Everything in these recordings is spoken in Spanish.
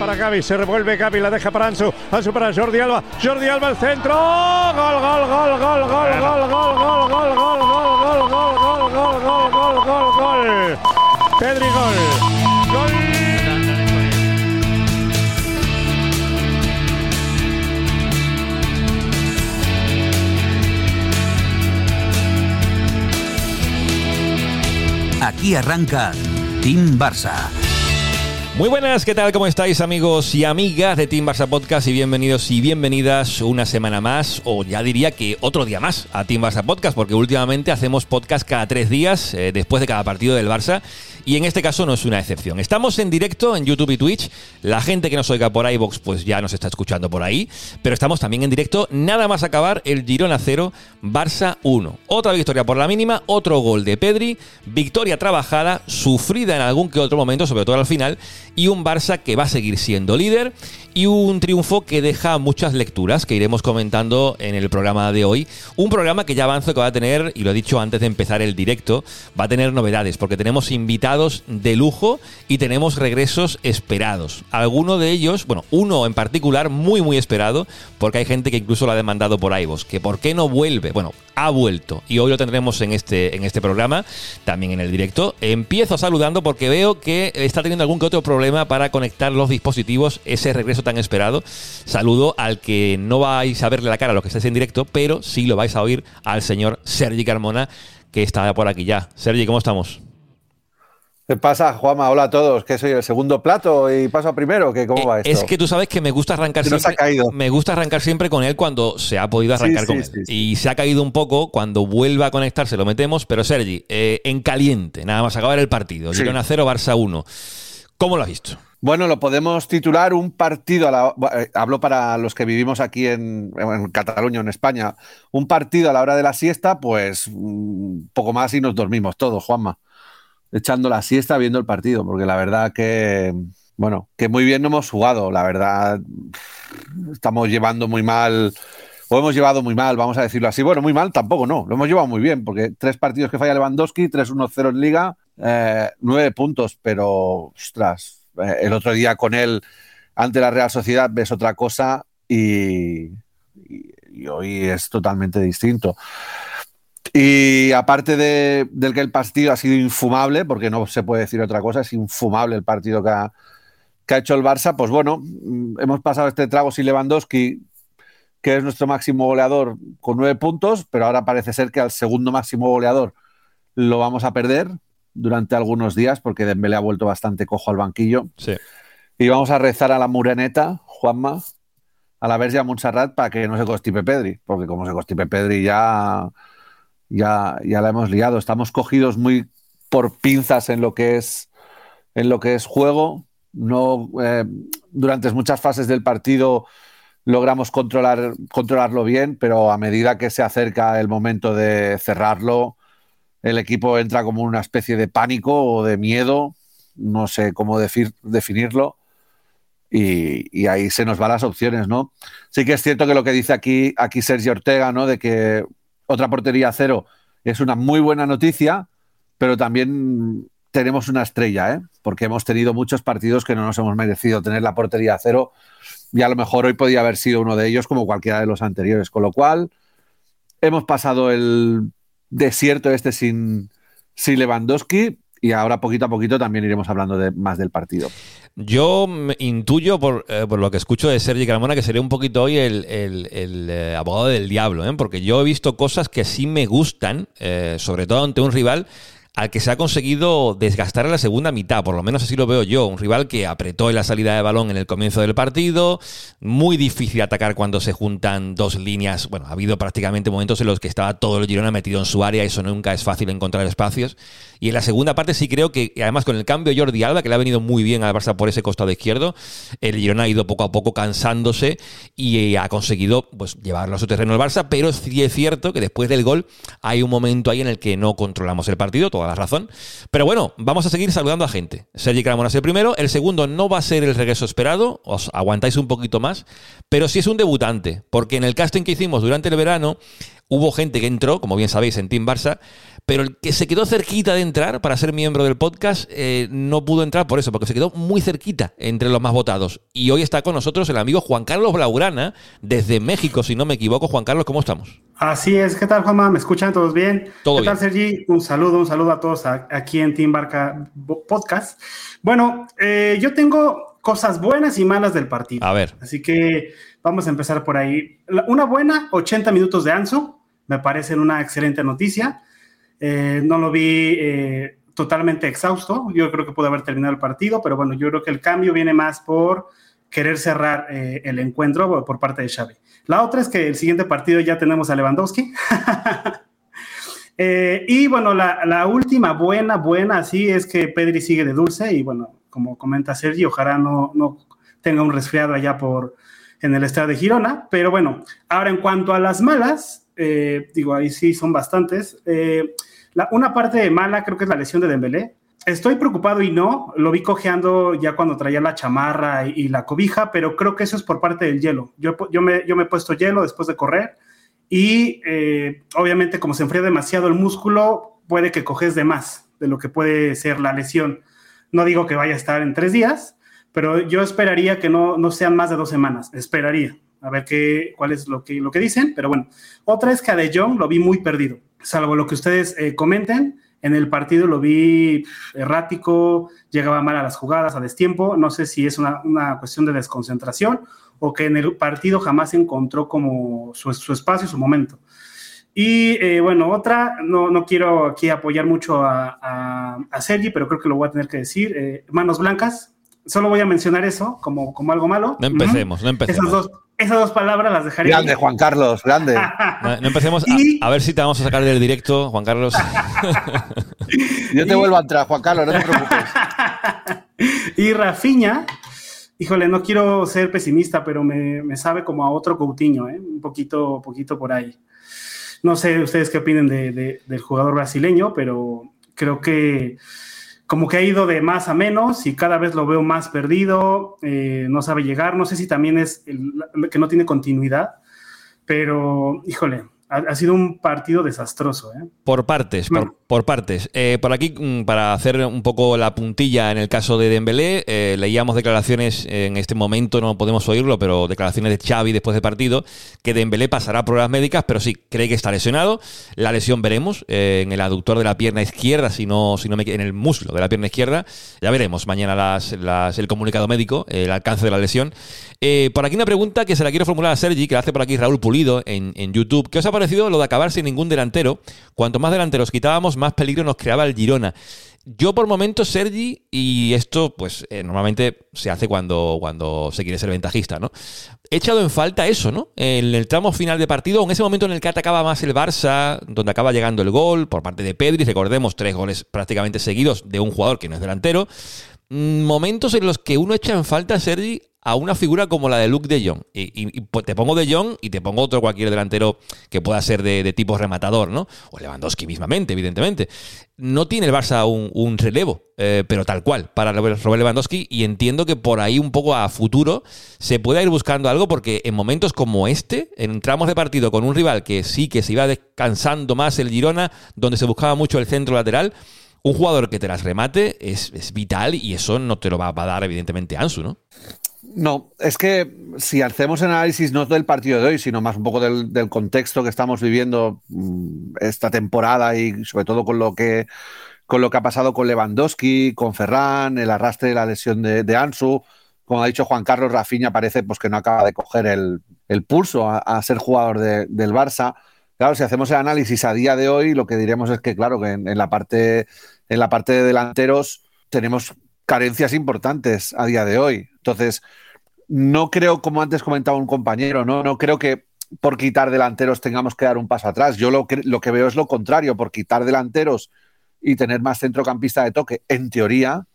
para Gaby, se revuelve Gaby, la deja para Ansu, Ansu para Jordi Alba, Jordi Alba al centro, gol, gol, gol, gol, gol, gol, gol, gol, gol, gol, gol, gol, gol, gol, gol, gol, gol, gol, Pedri gol, gol. Aquí arranca Team Barça. Muy buenas, ¿qué tal? ¿Cómo estáis amigos y amigas de Team Barça Podcast? Y bienvenidos y bienvenidas una semana más, o ya diría que otro día más a Team Barça Podcast, porque últimamente hacemos podcast cada tres días eh, después de cada partido del Barça y en este caso no es una excepción. Estamos en directo en YouTube y Twitch. La gente que nos oiga por iBox pues ya nos está escuchando por ahí. Pero estamos también en directo nada más acabar el Girona 0, Barça 1. Otra victoria por la mínima, otro gol de Pedri, victoria trabajada, sufrida en algún que otro momento, sobre todo al final, y un Barça que va a seguir siendo líder y un triunfo que deja muchas lecturas que iremos comentando en el programa de hoy. Un programa que ya avanzo que va a tener, y lo he dicho antes de empezar el directo, va a tener novedades porque tenemos invitados de lujo y tenemos regresos esperados. Alguno de ellos, bueno, uno en particular muy muy esperado porque hay gente que incluso lo ha demandado por iVoox, que por qué no vuelve. Bueno, ha vuelto y hoy lo tendremos en este, en este programa, también en el directo. Empiezo saludando porque veo que está teniendo algún que otro problema para conectar los dispositivos, ese regreso tan esperado. Saludo al que no vais a verle la cara a lo que estáis en directo, pero sí lo vais a oír al señor Sergi Carmona, que está por aquí ya. Sergi, ¿cómo estamos? ¿Qué pasa, Juanma? Hola a todos. ¿Qué soy el segundo plato y paso a primero? ¿Qué, ¿Cómo va esto? Es que tú sabes que me gusta arrancar Se siempre. ha caído. Me gusta arrancar siempre con él cuando se ha podido arrancar Sí, con sí, él. sí, sí. Y se ha caído un poco. Cuando vuelva a conectarse lo metemos. Pero Sergi, eh, en caliente, nada más acabar el partido. Girona 0, Barça 1. ¿Cómo lo has visto? Bueno, lo podemos titular un partido, a la, eh, hablo para los que vivimos aquí en, en Cataluña, en España, un partido a la hora de la siesta, pues un poco más y nos dormimos todos, Juanma, echando la siesta viendo el partido, porque la verdad que, bueno, que muy bien no hemos jugado, la verdad, estamos llevando muy mal, o hemos llevado muy mal, vamos a decirlo así, bueno, muy mal tampoco, no, lo hemos llevado muy bien, porque tres partidos que falla Lewandowski, 3-1-0 en Liga, eh, nueve puntos, pero, ostras, eh, el otro día con él ante la Real Sociedad ves otra cosa y, hoy es totalmente distinto. Y aparte de, del que el partido ha sido infumable, porque no se puede decir otra cosa, es infumable el partido que ha, que ha hecho el Barça, pues bueno, mm, hemos pasado este trago sin Lewandowski, que es nuestro máximo goleador, con nueve puntos, pero ahora parece ser que al segundo máximo goleador lo vamos a perder durante algunos días, porque Dembélé ha vuelto bastante cojo al banquillo. Sí. Y vamos a rezar a la Mureneta, Juanma, a la Verge a Montserrat para que no se constipe Pedri, porque como se constipe Pedri ya, ya, ya la hemos liado. Estamos cogidos muy por pinzas en lo que es, en lo que es juego. No, eh, durante muchas fases del partido logramos controlar, controlarlo bien, pero a medida que se acerca el momento de cerrarlo, el equipo entra como una especie de pánico o de miedo, no sé cómo definirlo, y, y ahí se nos van las opciones, ¿no? Sí que es cierto que lo que dice aquí, aquí Sergio Ortega, ¿no? De que otra portería a cero es una muy buena noticia, pero también tenemos una estrella, ¿eh? Porque hemos tenido muchos partidos que no nos hemos merecido tener la portería a cero y a lo mejor hoy podía haber sido uno de ellos como cualquiera de los anteriores, con lo cual hemos pasado el desierto este sin, sin Lewandowski y ahora poquito a poquito también iremos hablando de, más del partido. Yo me intuyo por, eh, por lo que escucho de Sergi Carmona que sería un poquito hoy el, el- eh, abogado del diablo, ¿eh? porque yo he visto cosas que sí me gustan, eh, sobre todo ante un rival al que se ha conseguido desgastar en la segunda mitad, por lo menos así lo veo yo. Un rival que apretó en la salida de balón en el comienzo del partido, muy difícil atacar cuando se juntan dos líneas. Bueno, ha habido prácticamente momentos en los que estaba todo el Girona metido en su área, eso nunca es fácil encontrar espacios. Y en la segunda parte sí creo que, además con el cambio Jordi Alba, que le ha venido muy bien al Barça por ese costado izquierdo, el Girona ha ido poco a poco cansándose y ha conseguido pues, llevarlo a su terreno el Barça, pero sí es cierto que después del gol hay un momento ahí en el que no controlamos el partido, toda la razón. Pero bueno, vamos a seguir saludando a gente. Sergi Carmona es el primero, el segundo no va a ser el regreso esperado, os aguantáis un poquito más, pero sí es un debutante, porque en el casting que hicimos durante el verano hubo gente que entró, como bien sabéis, en Team Barça, pero el que se quedó cerquita de entrar para ser miembro del podcast eh, no pudo entrar por eso, porque se quedó muy cerquita entre los más votados. Y hoy está con nosotros el amigo Juan Carlos Blaurana, desde México, si no me equivoco. Juan Carlos, ¿cómo estamos? Así es, ¿qué tal Juanma? ¿Me escuchan todos bien? Todo ¿Qué bien. tal Sergi? Un saludo, un saludo a todos aquí en Team Barca Podcast. Bueno, eh, yo tengo cosas buenas y malas del partido. A ver. Así que vamos a empezar por ahí. Una buena, 80 minutos de Ansu, me parecen una excelente noticia. Eh, no lo vi eh, totalmente exhausto. Yo creo que pudo haber terminado el partido, pero bueno, yo creo que el cambio viene más por querer cerrar eh, el encuentro por parte de Xavi. La otra es que el siguiente partido ya tenemos a Lewandowski. Y bueno, la, la, última buena, buena, sí, es que Pedri sigue de dulce y bueno, como comenta Sergi, ojalá no, no tenga un resfriado allá por en el estado de Girona. Pero bueno, ahora en cuanto a las malas, digo, ahí sí son bastantes. La, una parte mala creo que es la lesión de Dembélé. Estoy preocupado y no, lo vi cojeando ya cuando traía la chamarra y, la cobija, pero creo que eso es por parte del hielo. Yo, yo, me, yo me he puesto hielo después de correr y eh, obviamente como se enfría demasiado el músculo, puede que coges de más de lo que puede ser la lesión. No digo que vaya a estar en tres días, pero yo esperaría que no, no sean más de dos semanas, esperaría a ver qué, cuál es lo que, lo que dicen, pero bueno. Otra es que a De Jong lo vi muy perdido, salvo lo que ustedes eh, comenten. En el partido lo vi errático, llegaba mal a las jugadas, a destiempo. No sé si es una, una cuestión de desconcentración o que en el partido jamás encontró como su, su espacio, su momento. Y eh, bueno, otra, no, no, quiero aquí apoyar mucho a, a, a, Sergi, pero creo que lo voy a tener que decir. Eh, manos blancas, solo voy a mencionar eso como, como algo malo. No empecemos, no empecemos. Esas dos, esas dos palabras las dejaré. Grande, Juan Carlos, grande. no, no, empecemos. A, a, ver si te vamos a sacar del directo, Juan Carlos. Yo te y... vuelvo a entrar, Juan Carlos, no te preocupes. y Rafiña, híjole, no quiero ser pesimista, pero me, me sabe como a otro Coutinho, ¿eh? un poquito, poquito por ahí. No sé ustedes qué opinen de, de, del jugador brasileño, pero creo que como que ha ido de más a menos y cada vez lo veo más perdido, eh, no sabe llegar, no sé si también es el, que no tiene continuidad, pero híjole, ha, ha sido un partido desastroso. ¿eh? Por partes, bueno. por, por, partes. Eh, por aquí, mm, para hacer un poco la puntilla en el caso de Dembélé, eh, leíamos declaraciones, en este momento no podemos oírlo, pero declaraciones de Xavi después del partido, que Dembélé pasará pruebas médicas, pero sí, cree que está lesionado. La lesión veremos eh, en el aductor de la pierna izquierda, si no, si no me en el muslo de la pierna izquierda. Ya veremos mañana las, las, el comunicado médico, el alcance de la lesión. Eh, por aquí una pregunta que se la quiero formular a Sergi, que la hace por aquí Raúl Pulido en, YouTube. ¿Qué os ha parecido lo de acabar sin ningún delantero? Cuanto más delanteros quitábamos, más peligro nos creaba el Girona. Yo por momentos, Sergi, y esto pues eh, normalmente se hace cuando, cuando se quiere ser ventajista, ¿no? He echado en falta eso, ¿no? En el tramo final de partido, en ese momento en el que atacaba más el Barça, donde acaba llegando el gol por parte de Pedri, recordemos, tres goles prácticamente seguidos de un jugador que no es delantero. Mm, Momentos en los que uno echa en falta, Sergi, a una figura como la de Luke de Jong. Y, y, te pongo de Jong y te pongo otro cualquier delantero que pueda ser de, tipo rematador, ¿no? O Lewandowski mismamente, evidentemente. No tiene el Barça un, relevo, eh, pero tal cual, para Robert Lewandowski. Y entiendo que por ahí un poco a futuro se pueda ir buscando algo porque en momentos como este, en tramos de partido con un rival que sí que se iba descansando más el Girona, donde se buscaba mucho el centro lateral, un jugador que te las remate es, es vital y eso no te lo va a dar evidentemente Ansu, ¿no? No, es que si hacemos análisis no del partido de hoy, sino más un poco del, contexto que estamos viviendo mm, esta temporada y sobre todo con lo que con lo que ha pasado con Lewandowski, con Ferran, el arrastre de la lesión de, de Ansu, como ha dicho Juan Carlos Rafinha, parece pues que no acaba de coger el, el pulso a, ser jugador de, del Barça. Claro, si hacemos el análisis a día de hoy, lo que diremos es que, claro, que en la parte en la parte de delanteros tenemos carencias importantes a día de hoy. Entonces, no creo, como antes comentaba un compañero, no, no creo que por quitar delanteros tengamos que dar un paso atrás. Yo lo que, lo que veo es lo contrario, por quitar delanteros y tener más centrocampista de toque, en teoría,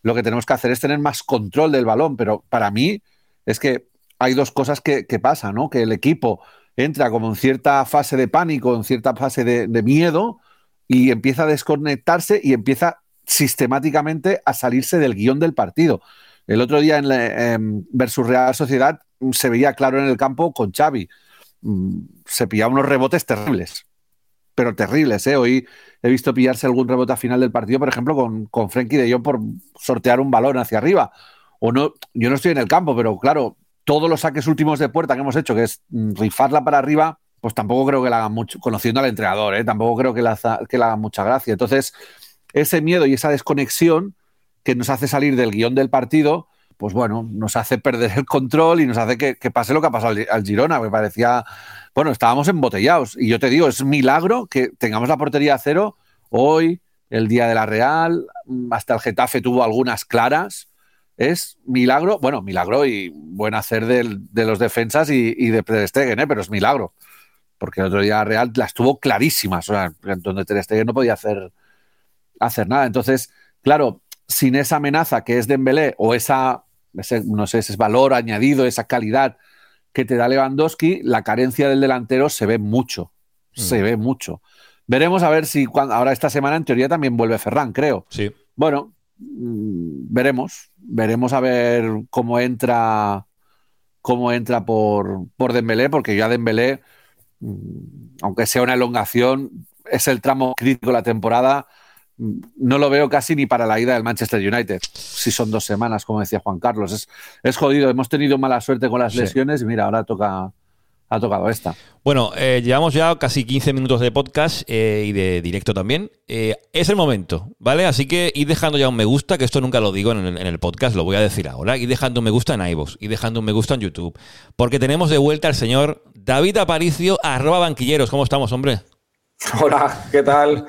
lo que tenemos que hacer es tener más control del balón, pero para mí es que hay dos cosas que, que pasan, ¿no? Que el equipo entra como en cierta fase de pánico, en cierta fase de, de miedo y empieza a desconectarse y empieza sistemáticamente a salirse del guion del partido. El otro día en, en versus Real Sociedad se veía claro en el campo con Xavi. Se pillaba unos rebotes terribles. pero terribles. ¿eh? Hoy he visto pillarse algún rebote a final del partido, por ejemplo, con, con Frenkie de Jong por sortear un balón hacia arriba. O no, yo no estoy en el campo, pero claro, todos los saques últimos de puerta que hemos hecho, que es rifarla para arriba, pues tampoco creo que la hagan mucho, conociendo al entrenador, ¿eh? tampoco creo que la, que la hagan mucha gracia. Entonces, ese miedo y esa desconexión que nos hace salir del guion del partido, pues bueno, nos hace perder el control y nos hace que, pase lo que ha pasado al, Girona, me parecía, bueno, estábamos embotellados. Y yo te digo, es milagro que tengamos la portería a cero hoy, el día de la Real, hasta el Getafe tuvo algunas claras. Es milagro, bueno, milagro y buen hacer de, los defensas y, de Ter ¿eh? pero es milagro. Porque el otro día Real las tuvo clarísimas, o sea, donde Ter Stegen no podía hacer, hacer nada. Entonces, claro, sin esa amenaza que es Dembélé o esa, no sé, ese valor añadido, esa calidad que te da Lewandowski, la carencia del delantero se ve mucho, se mm. ve mucho. Veremos a ver si ahora esta semana en teoría también vuelve Ferran, creo. Sí. Bueno, mm, veremos, veremos a ver cómo entra cómo entra por, por Dembélé, porque ya Dembélé, mm, aunque sea una elongación, es el tramo crítico de la temporada no lo veo casi ni para la ida del Manchester United. Si son dos semanas, como decía Juan Carlos. Es, es jodido. Hemos tenido mala suerte con las lesiones y mira, ahora toca, ha tocado esta. Bueno, eh, llevamos ya casi 15 minutos de podcast eh, y de directo también. Eh, es el momento, ¿vale? Así que id dejando ya un me gusta, que esto nunca lo digo en el, podcast, lo voy a decir ahora. Y dejando un me gusta en iVoox, y dejando un me gusta en YouTube. Porque tenemos de vuelta al señor David Aparicio, arroba banquilleros. ¿Cómo estamos, hombre? Hola, ¿qué tal?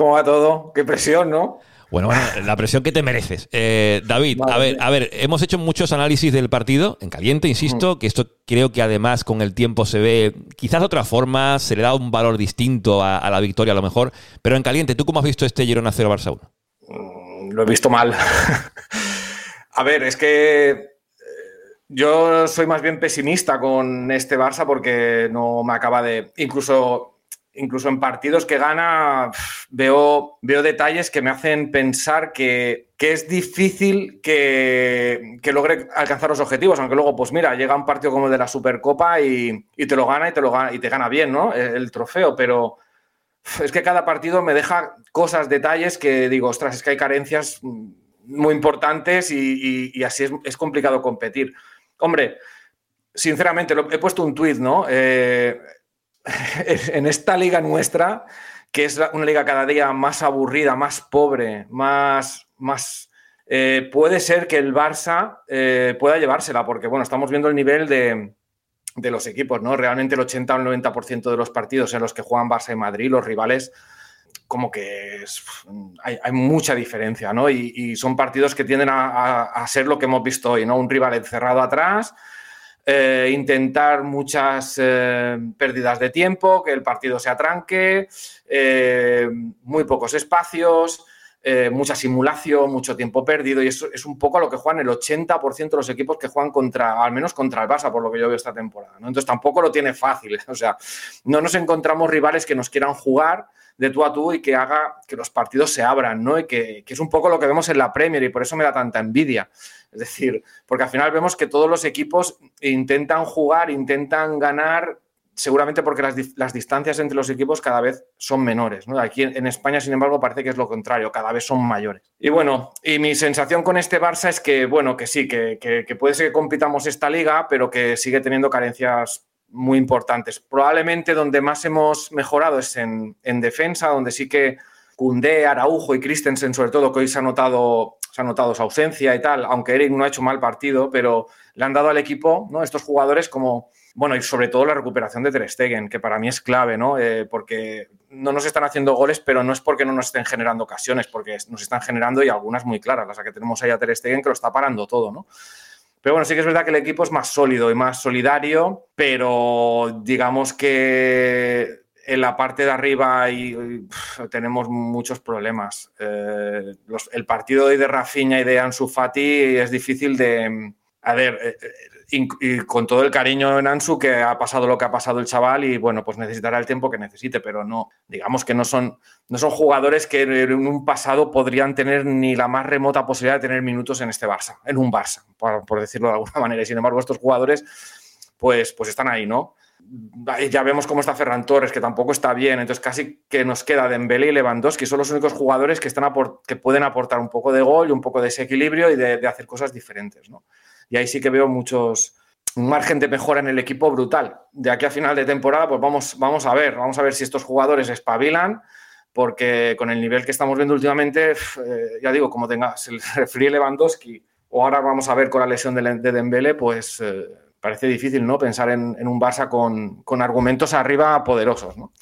¿Cómo va todo? Qué presión, ¿no? Bueno, bueno, la presión que te mereces. Eh, David, a ver, a ver, hemos hecho muchos análisis del partido, en caliente, insisto, que esto creo que además con el tiempo se ve quizás de otra forma, se le da un valor distinto a, la victoria a lo mejor, pero en caliente, ¿tú cómo has visto este Girona 0 Barça 1? Mm, lo he visto mal. a ver, es que eh, yo soy más bien pesimista con este Barça porque no me acaba de. Incluso incluso en partidos que gana, veo, veo detalles que me hacen pensar que, es difícil que, logre alcanzar los objetivos, aunque luego, pues mira, llega un partido como el de la Supercopa y, te lo gana y te lo gana y te gana bien, ¿no? El, trofeo, pero es que cada partido me deja cosas, detalles que digo, ostras, es que hay carencias muy importantes y, así es, complicado competir. Hombre, sinceramente, he puesto un tuit, ¿no? Eh, en esta liga nuestra, que es una liga cada día más aburrida, más pobre, más, más eh, puede ser que el Barça eh, pueda llevársela, porque bueno, estamos viendo el nivel de, los equipos, ¿no? Realmente el 80 o el 90% de los partidos en los que juegan Barça y Madrid, los rivales, como que hay, mucha diferencia, ¿no? Y, son partidos que tienden a, a, ser lo que hemos visto hoy, ¿no? Un rival encerrado atrás, eh, intentar muchas eh, pérdidas de tiempo, que el partido se atranque, eh, muy pocos espacios, mucha simulación, mucho tiempo perdido, y eso es un poco a lo que juegan el 80% de los equipos que juegan contra, al menos contra el Barça, por lo que yo veo esta temporada. Entonces tampoco lo tiene fácil, o sea, no nos encontramos rivales que nos quieran jugar de tú a tú y que haga que los partidos se abran, ¿no? Y que, que es un poco lo que vemos en la Premier y por eso me da tanta envidia. Es decir, porque al final vemos que todos los equipos intentan jugar, intentan ganar, seguramente porque las, distancias entre los equipos cada vez son menores. ¿no? Aquí en, España, sin embargo, parece que es lo contrario, cada vez son mayores. Y bueno, y mi sensación con este Barça es que, bueno, que sí, que, puede ser que compitamos esta liga, pero que sigue teniendo carencias muy importantes. Probablemente donde más hemos mejorado es en, en defensa, donde sí que Cundé, Araujo y Christensen, sobre todo, que hoy se ha notado se ha notado su ausencia y tal, aunque Eric no ha hecho mal partido, pero le han dado al equipo, ¿no? Estos jugadores como, bueno, y sobre todo la recuperación de Ter Stegen, que para mí es clave, ¿no? Eh, porque no nos están haciendo goles, pero no es porque no nos estén generando ocasiones, porque nos están generando y algunas muy claras, las que tenemos ahí a Ter Stegen, que lo está parando todo, ¿no? Pero bueno, sí que es verdad que el equipo es más sólido y más solidario, pero digamos que en la parte de arriba tenemos muchos problemas. Eh, el partido de Rafinha y de Ansu Fati es difícil de... A ver, eh, eh, con todo el cariño en Ansu, que ha pasado lo que ha pasado el chaval y bueno, pues necesitará el tiempo que necesite, pero no, digamos que no son, no son jugadores que en un pasado podrían tener ni la más remota posibilidad de tener minutos en este Barça, en un Barça, por, por decirlo de alguna manera. Y sin embargo, estos jugadores, pues, pues están ahí, ¿no? Ya vemos cómo está Ferran Torres, que tampoco está bien. Entonces, casi que nos queda Dembélé y Lewandowski. Son los únicos jugadores que, están que pueden aportar un poco de gol y un poco de ese equilibrio y de, hacer cosas diferentes. ¿no? Y ahí sí que veo muchos, un margen de mejora en el equipo brutal. De aquí a final de temporada, pues vamos, vamos a ver, vamos a ver si estos jugadores espabilan, porque con el nivel que estamos viendo últimamente, eh, ya digo, como tengas el refri Lewandowski, o ahora vamos a ver con la lesión de, de Dembélé, pues eh, parece difícil, ¿no? Pensar en, un Barça con, argumentos arriba poderosos, ¿no?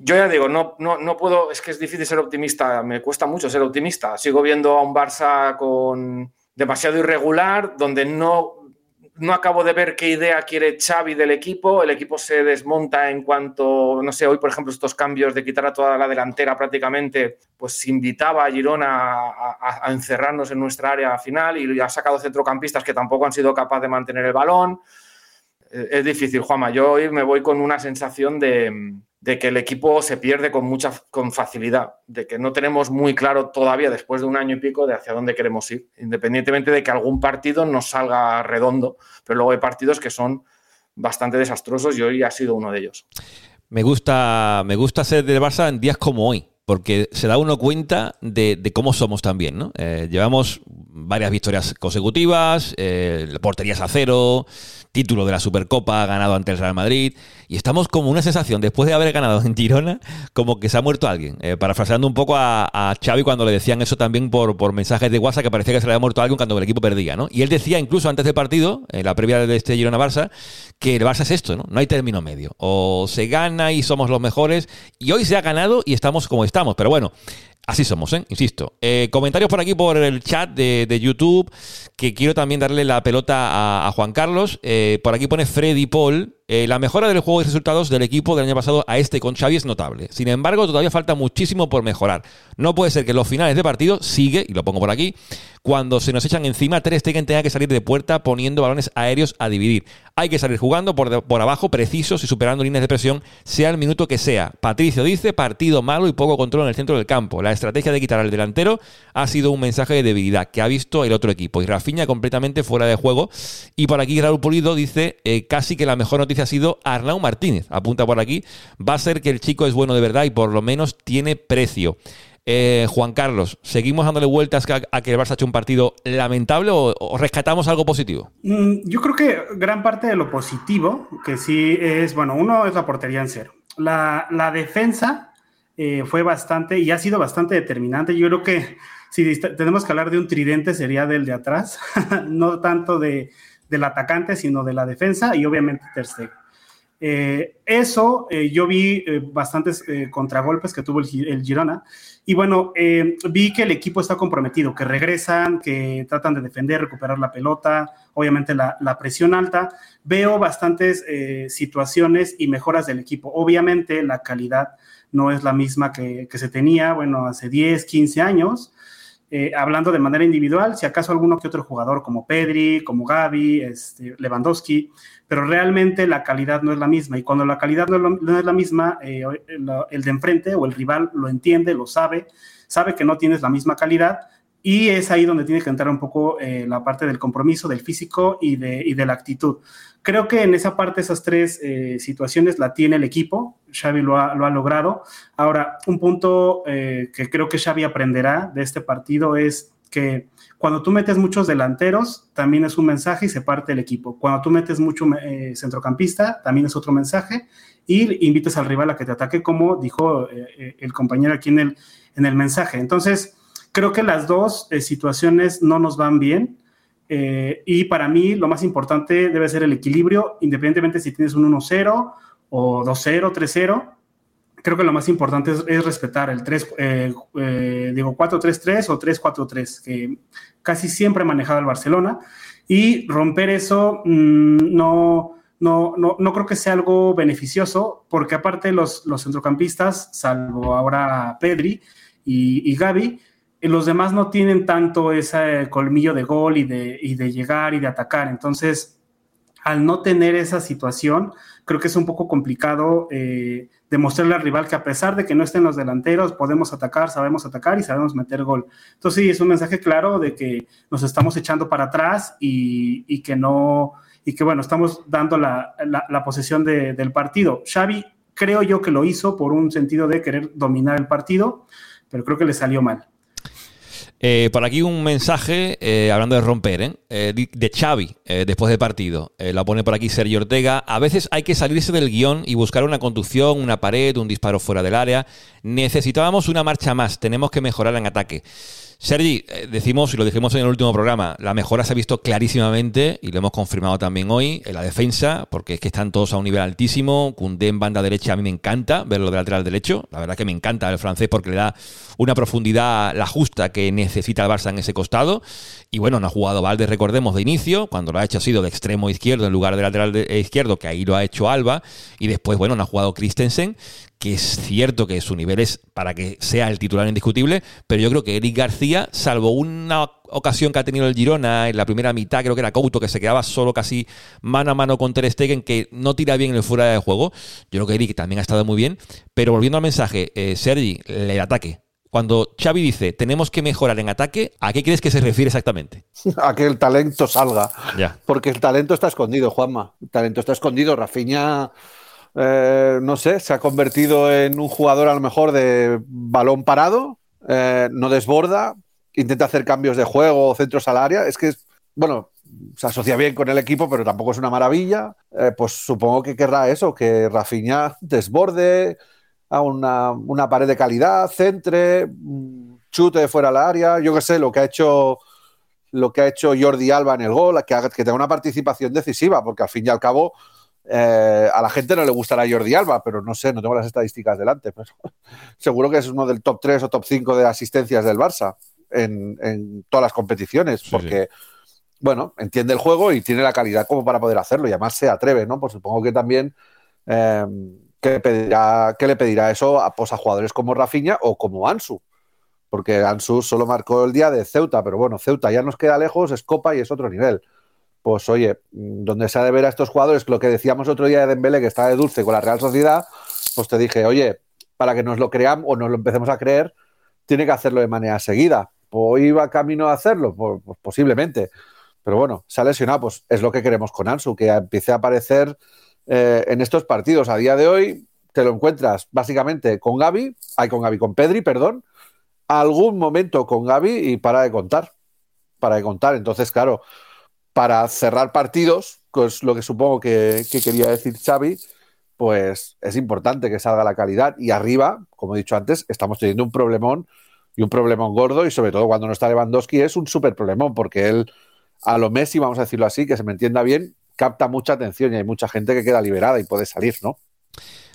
Yo ya digo, no, no, no puedo, es que es difícil ser optimista, me cuesta mucho ser optimista. Sigo viendo a un Barça con demasiado irregular, donde no no acabo de ver qué idea quiere Xavi del equipo. El equipo se desmonta en cuanto, no sé, hoy por ejemplo estos cambios de quitar a toda la delantera prácticamente, pues invitaba a Girona a, encerrarnos en nuestra área final y ha sacado centrocampistas que tampoco han sido capaces de mantener el balón. Eh, es difícil, Juanma. Yo hoy me voy con una sensación de, de que el equipo se pierde con mucha con facilidad, de que no tenemos muy claro todavía, después de un año y pico, de hacia dónde queremos ir, independientemente de que algún partido nos salga redondo, pero luego hay partidos que son bastante desastrosos y hoy ha sido uno de ellos. Me gusta, me gusta ser del Barça en días como hoy, porque se da uno cuenta de, cómo somos también, ¿no? Eh, llevamos varias victorias consecutivas, eh, porterías a cero, título de la Supercopa ganado ante el Real Madrid. Y estamos como una sensación, después de haber ganado en Girona, como que se ha muerto alguien. Eh, parafraseando un poco a, a, Xavi cuando le decían eso también por, por mensajes de WhatsApp, que parecía que se le había muerto alguien cuando el equipo perdía, ¿no? Y él decía incluso antes del partido, en la previa de este Girona-Barça, que el Barça es esto, ¿no? No hay término medio. O se gana y somos los mejores, y hoy se ha ganado y estamos como estamos. Pero bueno, Así somos, ¿eh? insisto. Eh, comentarios por aquí por el chat de, YouTube, que quiero también darle la pelota a, Juan Carlos. Eh, por aquí pone Freddy Paul. Eh, la mejora del juego y resultados del equipo del año pasado a este con Xavi es notable. Sin embargo, todavía falta muchísimo por mejorar. No puede ser que los finales de partido sigue, y lo pongo por aquí, cuando se nos echan encima, Ter Stegen tenga que salir de puerta poniendo balones aéreos a dividir. Hay que salir jugando por, por abajo, precisos y superando líneas de presión, sea el minuto que sea. Patricio dice, partido malo y poco control en el centro del campo. La estrategia de quitar al delantero ha sido un mensaje de debilidad que ha visto el otro equipo. Y Rafinha completamente fuera de juego. Y por aquí Raúl Pulido dice, eh, casi que la mejor noticia ha sido Arnau Martínez. Apunta por aquí. Va a ser que el chico es bueno de verdad y por lo menos tiene precio. Eh, Juan Carlos, ¿seguimos dándole vueltas a, que el Barça ha hecho un partido lamentable o, rescatamos algo positivo? Mm, yo creo que gran parte de lo positivo, que sí es, bueno, uno es la portería en cero. La, defensa eh, fue bastante y ha sido bastante determinante. Yo creo que si tenemos que hablar de un tridente sería del de atrás, no tanto de, del atacante, sino de la defensa y obviamente Ter eh, eso, eh, yo vi eh, bastantes contragolpes que tuvo el, Girona y bueno, vi que el equipo está comprometido, que regresan, que tratan de defender, recuperar la pelota, obviamente la, presión alta. Veo bastantes situaciones y mejoras del equipo. Obviamente la calidad no es la misma que, que se tenía, bueno, hace 10, 15 años. Eh, hablando de manera individual, si acaso alguno que otro jugador como Pedri, como Gaby, este, Lewandowski, pero realmente la calidad no es la misma. Y cuando la calidad no es, la misma, eh, el de enfrente o el rival lo entiende, lo sabe, sabe que no tienes la misma calidad, y es ahí donde tiene que entrar un poco eh, la parte del compromiso, del físico y de, y de, la actitud. Creo que en esa parte, esas tres eh, situaciones la tiene el equipo. Xavi lo ha, lo ha logrado. Ahora, un punto eh, que creo que Xavi aprenderá de este partido es que cuando tú metes muchos delanteros, también es un mensaje y se parte el equipo. Cuando tú metes mucho centrocampista, también es otro mensaje y invitas al rival a que te ataque, como dijo el compañero aquí en el, en el mensaje. Entonces, Creo que las dos eh, situaciones no nos van bien. Eh, y para mí lo más importante debe ser el equilibrio, independientemente si tienes un 1-0 o 2-0, 3-0. Creo que lo más importante es, respetar el 3, eh, digo 4-3-3 o 3-4-3, que casi siempre ha manejado el Barcelona. Y romper eso mm, no, no, no, no, creo que sea algo beneficioso, porque aparte los, los centrocampistas, salvo ahora Pedri y, y Gaby, los demás no tienen tanto ese colmillo de gol y de, de llegar y de atacar. Entonces, al no tener esa situación, creo que es un poco complicado eh, demostrarle al rival que a pesar de que no estén los delanteros, podemos atacar, sabemos atacar y sabemos meter gol. Entonces, sí, es un mensaje claro de que nos estamos echando para atrás y, que no y que bueno, estamos dando la, la, posesión del partido. Xavi creo yo que lo hizo por un sentido de querer dominar el partido, pero creo que le salió mal. Eh, por aquí un mensaje eh, hablando de romper, ¿eh? eh de Xavi, después del partido. lo pone por aquí Sergio Ortega. A veces hay que salirse del guion y buscar una conducción, una pared, un disparo fuera del área. Necesitábamos una marcha más. Tenemos que mejorar en ataque. Sergi, eh, decimos, y lo dijimos en el último programa, la mejora se ha visto clarísimamente, y lo hemos confirmado también hoy, en la defensa, porque es que están todos a un nivel altísimo. Cundé en banda derecha, a mí me encanta verlo de lateral derecho. La verdad que me encanta el francés porque le da una profundidad, la justa que necesita el Barça en ese costado. Y bueno, no ha jugado Valdes, recordemos, de inicio, cuando lo ha hecho ha sido de extremo izquierdo en lugar de lateral izquierdo, que ahí lo ha hecho Alba. Y después, bueno, no ha jugado Christensen, que es cierto que su nivel es para que sea el titular indiscutible, pero yo creo que Eric García, salvo una ocasión que ha tenido el Girona en la primera mitad, creo que era Couto, que se quedaba solo casi mano a mano con Ter Stegen, que no tira bien el fuera de juego. Yo creo que Eric también ha estado muy bien, pero volviendo al mensaje, eh, Sergi, el ataque. Cuando Xavi dice tenemos que mejorar en ataque, ¿a qué crees que se refiere exactamente? A que el talento salga. Porque el talento está escondido, Juanma. El talento está escondido. Rafinha eh, no sé, se ha convertido en un jugador a lo mejor de balón parado, eh, no desborda, intenta hacer cambios de juego, centros al área. Es que, bueno, se asocia bien con el equipo, pero tampoco es una maravilla. Eh, pues supongo que querrá eso, que Rafinha desborde a una, pared de calidad, centre, mm, chute de fuera al área. Yo qué sé, lo que ha hecho lo que ha hecho Jordi Alba en el gol, que, que tenga una participación decisiva, porque al fin y al cabo eh, a la gente no le gustará Jordi Alba, pero no sé, no tengo las estadísticas delante. Pero seguro que es uno del top 3 o top 5 de asistencias del Barça en, todas las competiciones, porque, bueno, entiende el juego y tiene la calidad como para poder hacerlo y además se atreve, ¿no? Pues supongo que también. Eh, ¿qué, le pedirá, le pedirá eso a, pues, a jugadores como Rafinha o como Ansu? Porque Ansu solo marcó el día de Ceuta, pero bueno, Ceuta ya nos queda lejos, es Copa y es otro nivel pues oye, donde se ha de ver a estos jugadores, lo que decíamos otro día de Dembélé, que estaba de dulce con la Real Sociedad, pues te dije, oye, para que nos lo creamos o nos lo empecemos a creer, tiene que hacerlo de manera seguida. ¿O iba camino a hacerlo? Pues, pues, posiblemente. Pero bueno, se ha lesionado, pues es lo que queremos con Ansu, que empiece a aparecer eh, en estos partidos. A día de hoy te lo encuentras básicamente con Gaby, hay con Gaby, con Pedri, perdón, algún momento con Gaby y para de contar. Para de contar. Entonces, claro, para cerrar partidos, que es lo que supongo que, quería decir Xavi, pues es importante que salga la calidad. Y arriba, como he dicho antes, estamos teniendo un problemón y un problemón gordo, y sobre todo cuando no está Lewandowski, es un súper problemón, porque él, a lo Messi, vamos a decirlo así, que se me entienda bien, capta mucha atención y hay mucha gente que queda liberada y puede salir, ¿no?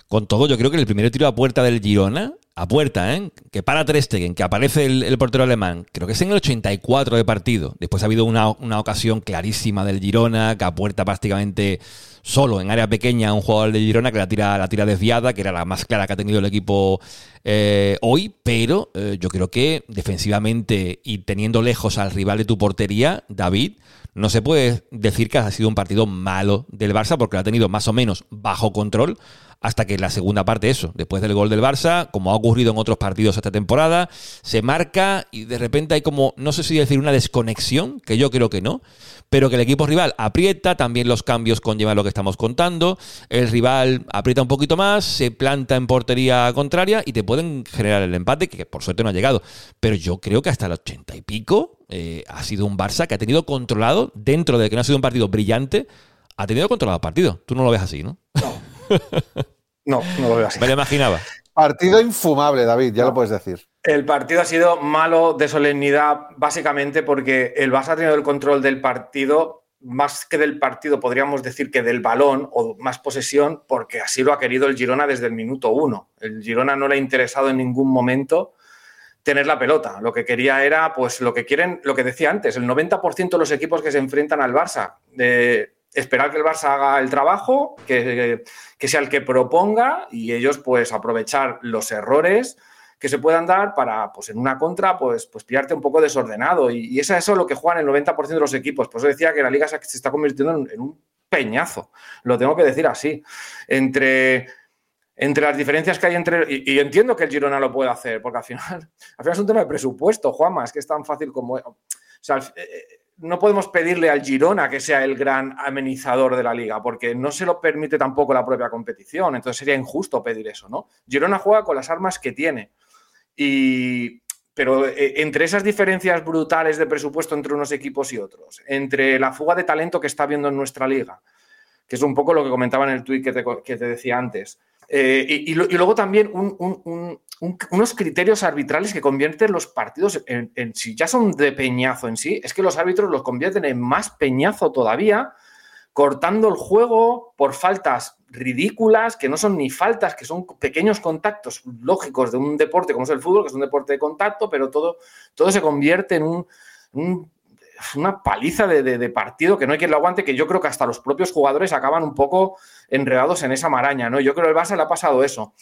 Con todo, yo creo que el primer tiro a puerta del Girona, a puerta, ¿eh? que para Ter Stegen, que aparece el, portero alemán, creo que es en el 84 de partido. Después ha habido una, ocasión clarísima del Girona, que a puerta prácticamente solo en área pequeña un jugador de Girona que la tira, la tira desviada, que era la más clara que ha tenido el equipo eh, hoy, pero eh, yo creo que defensivamente y teniendo lejos al rival de tu portería, David, no se puede decir que ha sido un partido malo del Barça porque lo ha tenido más o menos bajo control hasta que la segunda parte, eso, después del gol del Barça, como ha ocurrido en otros partidos esta temporada, se marca y de repente hay como, no sé si decir una desconexión, que yo creo que no, pero que el equipo rival aprieta, también los cambios conllevan lo que estamos contando, el rival aprieta un poquito más, se planta en portería contraria y te pueden generar el empate, que por suerte no ha llegado. Pero yo creo que hasta el ochenta y pico eh, ha sido un Barça que ha tenido controlado, dentro de que no ha sido un partido brillante, ha tenido controlado el partido. Tú no lo ves así, ¿no? No, no lo veo así. Me lo imaginaba. Partido infumable, David, ya lo puedes decir. El partido ha sido malo de solemnidad, básicamente porque el Barça ha tenido el control del partido, más que del partido, podríamos decir que del balón o más posesión, porque así lo ha querido el Girona desde el minuto uno. El Girona no le ha interesado en ningún momento tener la pelota. Lo que quería era, pues, lo que quieren, lo que decía antes, el 90% de los equipos que se enfrentan al Barça, de esperar que el Barça haga el trabajo, que, sea el que proponga y ellos pues aprovechar los errores que se puedan dar para, pues en una contra, pues, pues pillarte un poco desordenado. Y, es eso lo que juegan el 90% de los equipos. Por eso decía que la liga se está convirtiendo en, un peñazo. Lo tengo que decir así. Entre, entre las diferencias que hay entre... Y, entiendo que el Girona lo puede hacer, porque al final, al final es un tema de presupuesto, Juanma. Es que es tan fácil como... O sea, no podemos pedirle al Girona que sea el gran amenizador de la liga, porque no se lo permite tampoco la propia competición. Entonces sería injusto pedir eso, ¿no? Girona juega con las armas que tiene. Y, pero eh, entre esas diferencias brutales de presupuesto entre unos equipos y otros, entre la fuga de talento que está habiendo en nuestra liga, que es un poco lo que comentaba en el tuit que te, decía antes, eh, y, luego también unos criterios arbitrales que convierten los partidos en, en, si ya son de peñazo en sí, es que los árbitros los convierten en más peñazo todavía, cortando el juego por faltas ridículas, que no son ni faltas, que son pequeños contactos lógicos de un deporte como es el fútbol, que es un deporte de contacto, pero todo, todo se convierte en un, una paliza de, partido que no hay quien lo aguante, que yo creo que hasta los propios jugadores acaban un poco enredados en esa maraña, ¿no? Yo creo que el Barça le ha pasado eso.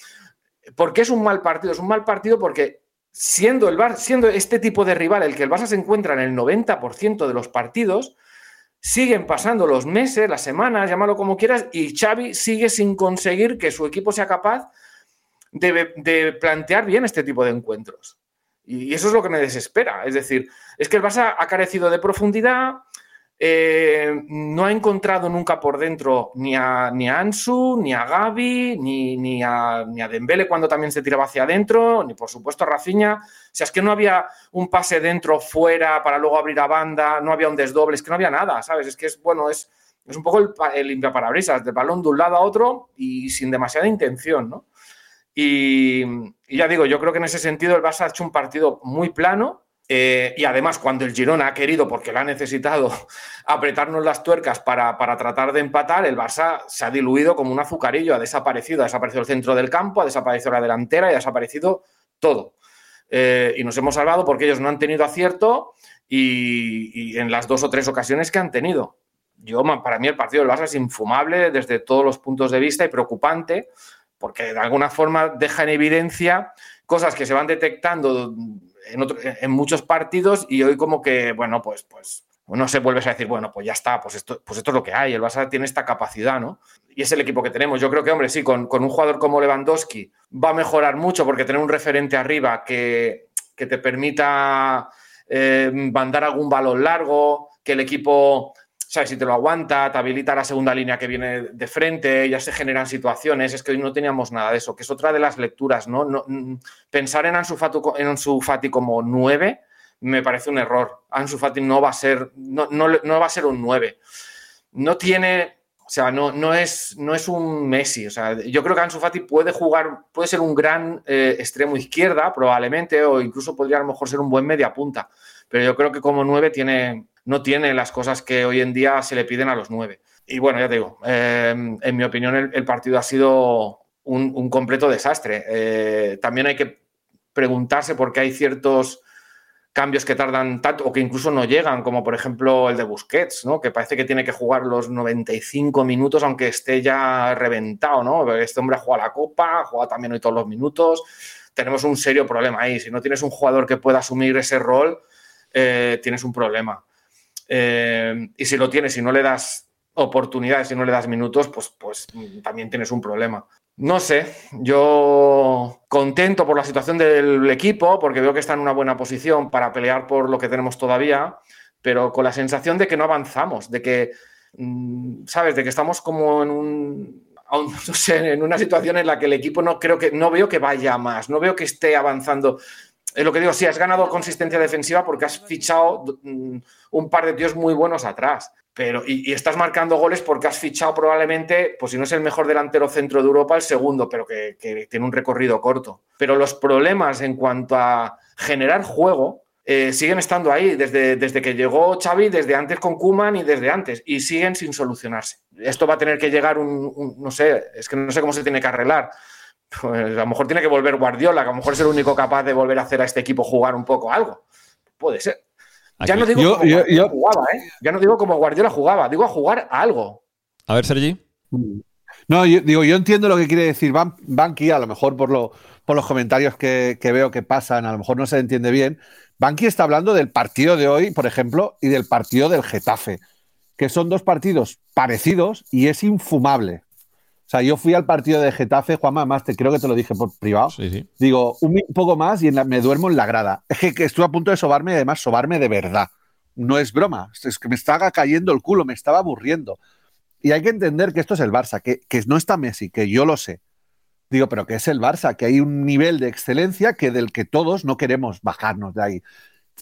¿Por qué es un mal partido? Es un mal partido porque siendo, el Bar, siendo este tipo de rival el que el Barça se encuentra en el 90% de los partidos, Siguen pasando los meses, las semanas, llámalo como quieras, y Xavi sigue sin conseguir que su equipo sea capaz de, plantear bien este tipo de encuentros. Y eso es lo que me desespera. Es decir, es que el Barça ha carecido de profundidad, eh, no ha encontrado nunca por dentro ni a, ni a Ansu, ni a Gaby, ni, ni, a, ni a Dembele cuando también se tiraba hacia adentro, ni por supuesto a Rafinha. O sea, es que no había un pase dentro, fuera, para luego abrir a banda, no había un desdoble, es que no había nada, ¿sabes? Es que es, bueno, es, es un poco el, el limpiaparabrisas, de balón de un lado a otro y sin demasiada intención, ¿no? Y, y ya digo, yo creo que en ese sentido el Barça ha hecho un partido muy plano, eh, y además, cuando el Girona ha querido, porque lo ha necesitado, apretarnos las tuercas para, tratar de empatar, el Barça se ha diluido como un azucarillo, ha desaparecido, ha desaparecido el centro del campo, ha desaparecido la delantera y ha desaparecido todo. Eh, y nos hemos salvado porque ellos no han tenido acierto y, en las dos o tres ocasiones que han tenido. Yo, para mí, el partido del Barça es infumable desde todos los puntos de vista y preocupante porque de alguna forma deja en evidencia cosas que se van detectando en, muchos partidos y hoy como que, bueno, pues, pues no se vuelves a decir, bueno, pues ya está, pues esto, pues esto es lo que hay, el Barça tiene esta capacidad, ¿no? Y es el equipo que tenemos. Yo creo que, hombre, sí, con, un jugador como Lewandowski va a mejorar mucho porque tener un referente arriba que, que te permita eh, mandar algún balón largo, que el equipo ¿sabes? Si te lo aguanta, te habilita la segunda línea que viene de frente, ya se generan situaciones. Es que hoy no teníamos nada de eso, que es otra de las lecturas, ¿no? Mm, pensar en Ansu, Fati, como 9 me parece un error. Ansu Fati no va a ser, no, va a ser un 9. No tiene, o sea, no, no, es, no es un Messi. O sea, yo creo que Ansu Fati puede jugar, puede ser un gran eh, extremo izquierda, probablemente, o incluso podría a lo mejor ser un buen media punta. Pero yo creo que como 9 tiene, no tiene las cosas que hoy en día se le piden a los nueve. Y bueno, ya te digo, eh, en mi opinión el, partido ha sido un, completo desastre. Eh, también hay que preguntarse por qué hay ciertos cambios que tardan tanto o que incluso no llegan, como por ejemplo el de Busquets, ¿no? que parece que tiene que jugar los 95 minutos aunque esté ya reventado. ¿no? Este hombre juega la Copa, juega también hoy todos los minutos. Tenemos un serio problema ahí. Si no tienes un jugador que pueda asumir ese rol, eh, tienes un problema. Eh, y si lo tienes y no le das oportunidades y no le das minutos, pues, pues también tienes un problema. No sé, yo contento por la situación del equipo, porque veo que está en una buena posición para pelear por lo que tenemos todavía, pero con la sensación de que no avanzamos, de que, mm, ¿sabes? De que estamos como en un, no sé, en una situación en la que el equipo no creo que, no veo que vaya más, no veo que esté avanzando es lo que digo, sí, has ganado consistencia defensiva porque has fichado mm, un par de tíos muy buenos atrás. Pero, y, estás marcando goles porque has fichado probablemente, pues si no es el mejor delantero centro de Europa, el segundo, pero que, tiene un recorrido corto. Pero los problemas en cuanto a generar juego eh, siguen estando ahí desde, desde que llegó Xavi, desde antes con Kuman y desde antes, y siguen sin solucionarse. Esto va a tener que llegar un no sé, es que no sé cómo se tiene que arreglar pues a lo mejor tiene que volver Guardiola, que a lo mejor es el único capaz de volver a hacer a este equipo jugar un poco algo. Puede ser. Ya no digo como Guardiola jugaba, ¿eh? Ya no digo como Guardiola jugaba, digo a jugar a algo. A ver, Sergi. No, yo, digo, yo entiendo lo que quiere decir Banqui, a lo mejor por, lo, por los comentarios que, que, veo que pasan, a lo mejor no se entiende bien. Banqui está hablando del partido de hoy, por ejemplo, y del partido del Getafe, que son dos partidos parecidos y es infumable. O sea, yo fui al partido de Getafe, Juanma, más te creo que te lo dije por privado. Sí, sí. Digo, un poco más y me duermo en la grada. Es que, estuve a punto de sobarme, además, sobarme de verdad. no es broma, es que me estaba cayendo el culo, me estaba aburriendo. Y hay que entender que esto es el Barça, que, que no está Messi, que yo lo sé. Digo, pero que es el Barça, que hay un nivel de excelencia que del que todos no queremos bajarnos de ahí.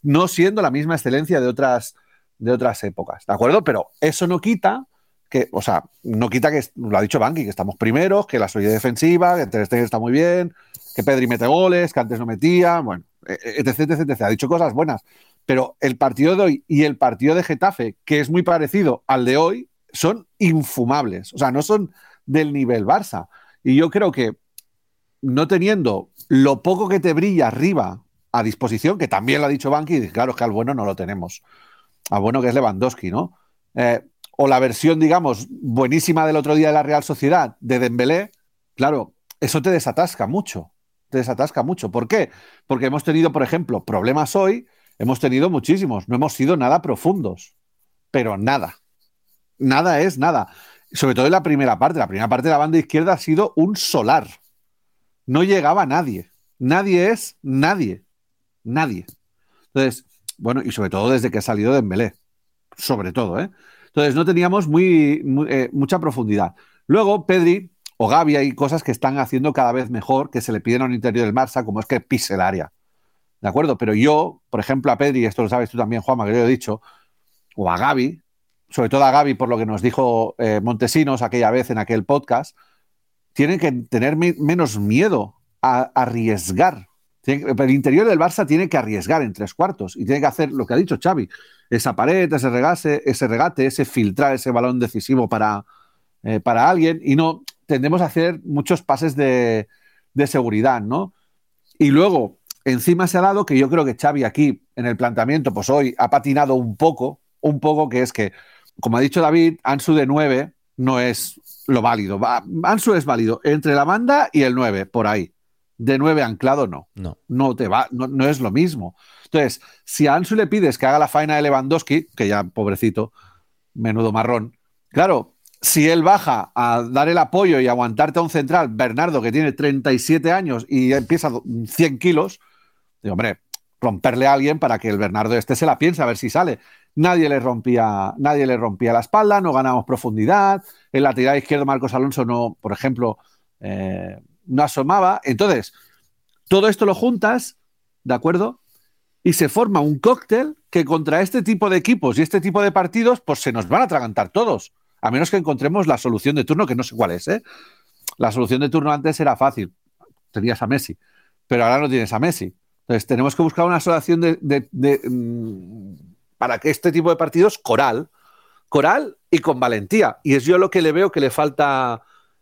No siendo la misma excelencia de otras, de otras épocas, ¿de acuerdo? Pero eso no quita que, o sea, no quita que, lo ha dicho Banqui, que estamos primeros, que la solidez defensiva, que Ter Stegen está muy bien, que Pedri mete goles, que antes no metía, bueno, e, e, etc, etc. Ha dicho cosas buenas. Pero el partido de hoy y el partido de Getafe, que es muy parecido al de hoy, son infumables. O sea, no son del nivel Barça. Y yo creo que no teniendo lo poco que te brilla arriba a disposición, que también lo ha dicho Banqui, claro, es que al bueno no lo tenemos. Al bueno que es Lewandowski, ¿no? Eh, o la versión, digamos, buenísima del otro día de la Real Sociedad, de Dembélé, claro, eso te desatasca mucho. Te desatasca mucho. ¿Por qué? Porque hemos tenido, por ejemplo, problemas hoy, hemos tenido muchísimos, no hemos sido nada profundos, pero nada. Nada es nada. Sobre todo en la primera parte. La primera parte de la banda izquierda ha sido un solar. No llegaba nadie. Nadie es nadie. Nadie. Entonces, bueno, y sobre todo desde que ha salido Dembélé. Sobre todo, ¿eh? Entonces no teníamos muy, eh, mucha profundidad. Luego, Pedri o Gavi hay cosas que están haciendo cada vez mejor, que se le piden a un interior del Barça, como es que pise el área. ¿De acuerdo? Pero yo, por ejemplo, a Pedri, esto lo sabes tú también, Juanma, que lo he dicho, o a Gavi, sobre todo a Gavi, por lo que nos dijo eh, Montesinos aquella vez en aquel podcast, tienen que tener menos miedo a arriesgar. El interior del Barça tiene que arriesgar en tres cuartos y tiene que hacer lo que ha dicho Xavi, esa pared, ese regate, ese, regate, ese filtrar ese balón decisivo para, eh, para alguien y no tendemos a hacer muchos pases de, de, seguridad, ¿no? Y luego, encima se ha dado que yo creo que Xavi aquí en el planteamiento, pues hoy ha patinado un poco, un poco que es que, como ha dicho David, Ansu de 9 no es lo válido. Ansu es válido entre la banda y el 9, por ahí. De 9 anclado, no. No. No te va, no, no es lo mismo. Entonces, si a Ansu le pides que haga la faena de Lewandowski, que ya pobrecito, menudo marrón, claro, si él baja a dar el apoyo y aguantarte a un central, Bernardo, que tiene 37 años y empieza 100 kilos, digo, hombre, romperle a alguien para que el Bernardo este se la piense a ver si sale. Nadie le rompía, nadie le rompía la espalda, no ganamos profundidad. En la tirada izquierda Marcos Alonso no, por ejemplo, eh, no asomaba. Entonces, todo esto lo juntas, ¿de acuerdo? y se forma un cóctel que contra este tipo de equipos y este tipo de partidos, pues se nos van a atragantar todos, a menos que encontremos la solución de turno, que no sé cuál es. ¿eh? La solución de turno antes era fácil, tenías a Messi, pero ahora no tienes a Messi. Entonces tenemos que buscar una solución de, mm, para que este tipo de partidos, coral, coral y con valentía. Y es yo lo que le veo que le falta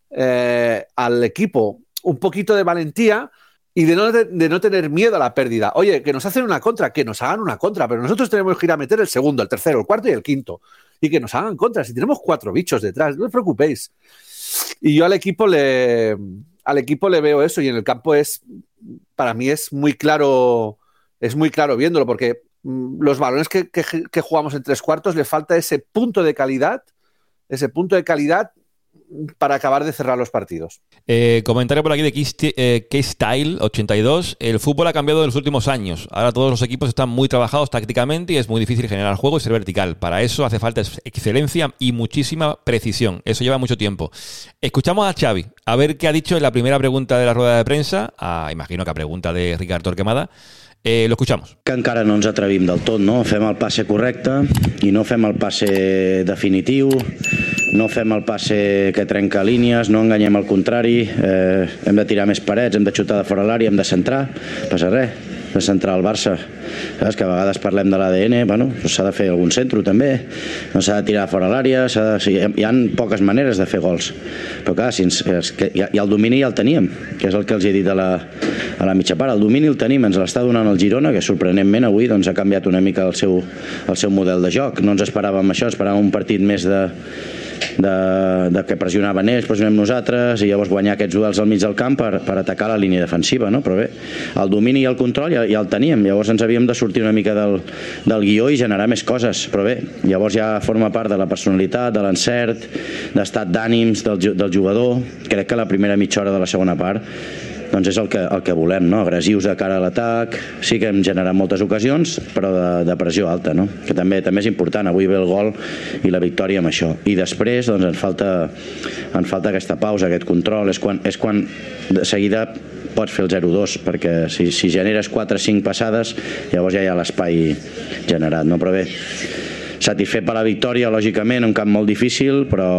eh, al equipo, un poquito de valentía y de no, de no, tener miedo a la pérdida. Oye, que nos hacen una contra, que nos hagan una contra, pero nosotros tenemos que ir a meter el segundo, el tercero, el cuarto y el quinto. Y que nos hagan contra. Si tenemos cuatro bichos detrás, no os preocupéis. Y yo al equipo le, al equipo le veo eso y en el campo es, para mí es muy claro, es muy claro viéndolo, porque mm, los balones que, que jugamos en tres cuartos le falta ese punto de calidad, ese punto de calidad para acabar de cerrar los partidos. Eh, comentario por aquí de K-Style82. El fútbol ha cambiado en los últimos años. Ahora todos los equipos están muy trabajados tácticamente y es muy difícil generar juego y ser vertical. Para eso hace falta excelencia y muchísima precisión. Eso lleva mucho tiempo. Escuchamos a Xavi, a ver qué ha dicho en la primera pregunta de la rueda de prensa, a, imagino que a pregunta de Ricardo Torquemada. Eh, lo escuchamos. Que encara no ens atrevim del tot, no? Fem el passe correcte i no fem el passe definitiu, no fem el passe que trenca línies, no enganyem el contrari, eh, hem de tirar més parets, hem de xutar de fora l'àrea, hem de centrar, passa res de centrar el Barça. Saps que a vegades parlem de l'ADN, bueno, s'ha de fer algun centre també, no s'ha de tirar fora l'àrea, de... sí, hi ha poques maneres de fer gols. Però clar, si ens, que, i, i el domini ja el teníem, que és el que els he dit a la, a la mitja part. El domini el tenim, ens l'està donant el Girona, que sorprenentment avui doncs, ha canviat una mica el seu, el seu model de joc. No ens esperàvem això, esperàvem un partit més de, de, de que pressionaven ells, pressionem nosaltres i llavors guanyar aquests duels al mig del camp per, per atacar la línia defensiva, no? però bé, el domini i el control ja, ja el teníem, llavors ens havíem de sortir una mica del, del guió i generar més coses, però bé, llavors ja forma part de la personalitat, de l'encert, d'estat d'ànims del, del jugador, crec que la primera mitja hora de la segona part doncs és el que, el que volem, no? agressius de cara a l'atac, sí que hem generat moltes ocasions, però de, de pressió alta, no? que també també és important, avui ve el gol i la victòria amb això. I després doncs, ens, falta, ens falta aquesta pausa, aquest control, és quan, és quan de seguida pots fer el 0-2, perquè si, si generes 4 o 5 passades, llavors ja hi ha l'espai generat, no? però bé, satisfet per la victòria, lògicament, un camp molt difícil, però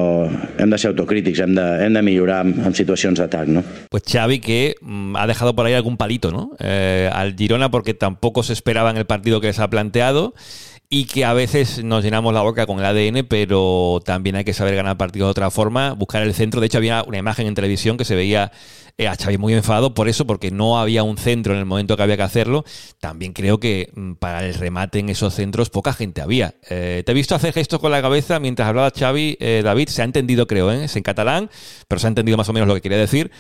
hem de ser autocrítics, hem de, hem de millorar en, en situacions d'atac, ¿no? Pues Xavi que mm, ha dejado por ahí algún palito, ¿no? Eh, al Girona porque tampoco se esperaba en el partido que les ha planteado y que a veces nos llenamos la boca con el ADN, pero también hay que saber ganar partidos de otra forma, buscar el centro. De hecho, había una imagen en televisión que se veía eh, a Xavi muy enfadado por eso, porque no había un centro en el momento que había que hacerlo. También creo que mm, para el remate en esos centros poca gente había. Eh, te he visto hacer gestos con la cabeza mientras hablaba Xavi, eh, David, se ha entendido creo, ¿eh? es en catalán, pero se ha entendido más o menos lo que quería decir.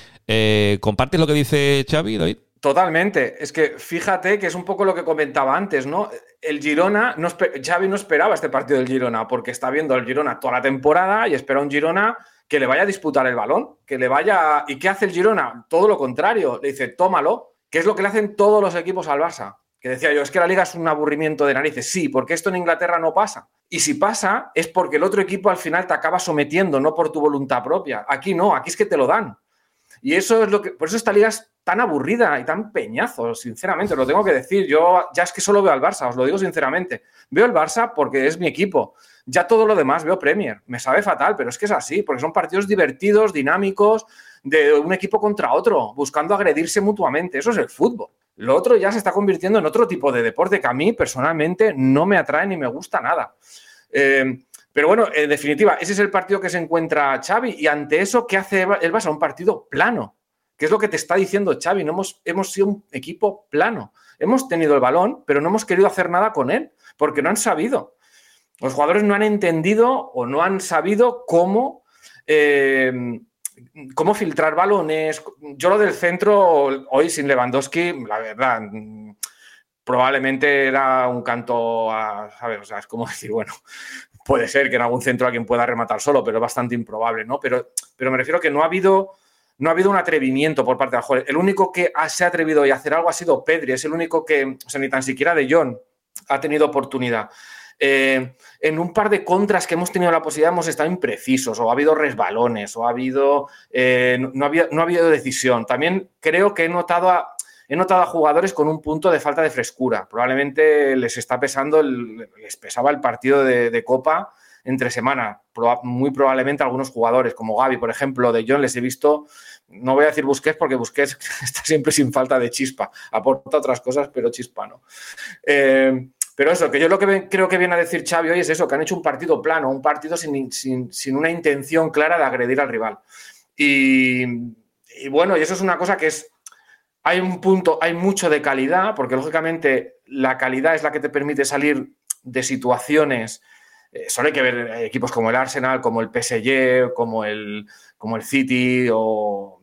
¿Compartes lo que dice Xavi, David? Totalmente. Es que fíjate que es un poco lo que comentaba antes, ¿no? El Girona, no, Xavi no esperaba este partido del Girona porque está viendo el Girona toda la temporada y espera un Girona que le vaya a disputar el balón, que le vaya... ¿Y qué hace el Girona? Todo lo contrario. Le dice, tómalo, que es lo que le hacen todos los equipos al Barça. Que decía yo, es que la liga es un aburrimiento de narices. Sí, porque esto en Inglaterra no pasa. Y si pasa, es porque el otro equipo al final te acaba sometiendo, no por tu voluntad propia. Aquí no, aquí es que te lo dan. Y eso es lo que. Por eso esta liga es tan aburrida y tan peñazo, sinceramente, lo tengo que decir. Yo ya es que solo veo al Barça, os lo digo sinceramente. Veo el Barça porque es mi equipo. Ya todo lo demás veo Premier. Me sabe fatal, pero es que es así, porque son partidos divertidos, dinámicos, de un equipo contra otro, buscando agredirse mutuamente. Eso es el fútbol. Lo otro ya se está convirtiendo en otro tipo de deporte que a mí personalmente no me atrae ni me gusta nada. Eh, pero bueno, en definitiva, ese es el partido que se encuentra Xavi y ante eso, ¿qué hace el Barça? Un partido plano. ¿Qué es lo que te está diciendo Xavi? No hemos, hemos sido un equipo plano. Hemos tenido el balón, pero no hemos querido hacer nada con él, porque no han sabido. Los jugadores no han entendido o no han sabido cómo, eh, cómo filtrar balones. Yo lo del centro, hoy sin Lewandowski, la verdad, probablemente era un canto a, ¿sabes? O sea, es como decir, bueno, puede ser que en algún centro alguien pueda rematar solo, pero es bastante improbable, ¿no? Pero, pero me refiero que no ha habido no ha habido un atrevimiento por parte del jugador. El único que se ha atrevido a hacer algo ha sido Pedri, es el único que, o sea, ni tan siquiera De Jong ha tenido oportunidad. Eh, en un par de contras que hemos tenido la posibilidad hemos estado imprecisos, o ha habido resbalones, o ha habido, eh, no, había, no ha habido decisión. También creo que he notado a, he notado a jugadores con un punto de falta de frescura. Probablemente les está pesando, les pesaba el partido de, Copa entre semana. muy probablemente algunos jugadores, como Gaby, por ejemplo, de John, les he visto, no voy a decir Busquets porque Busquets está siempre sin falta de chispa. Aporta otras cosas, pero chispa no. Eh, pero eso, que yo lo que creo que viene a decir Xavi hoy es eso, que han hecho un partido plano, un partido sin, una intención clara de agredir al rival. Y bueno, y eso es una cosa que es hay un punto, hay mucho de calidad, porque lógicamente la calidad es la que te permite salir de situaciones. Eh, solo hay que ver equipos como el Arsenal, como el PSG, como el, como el City, o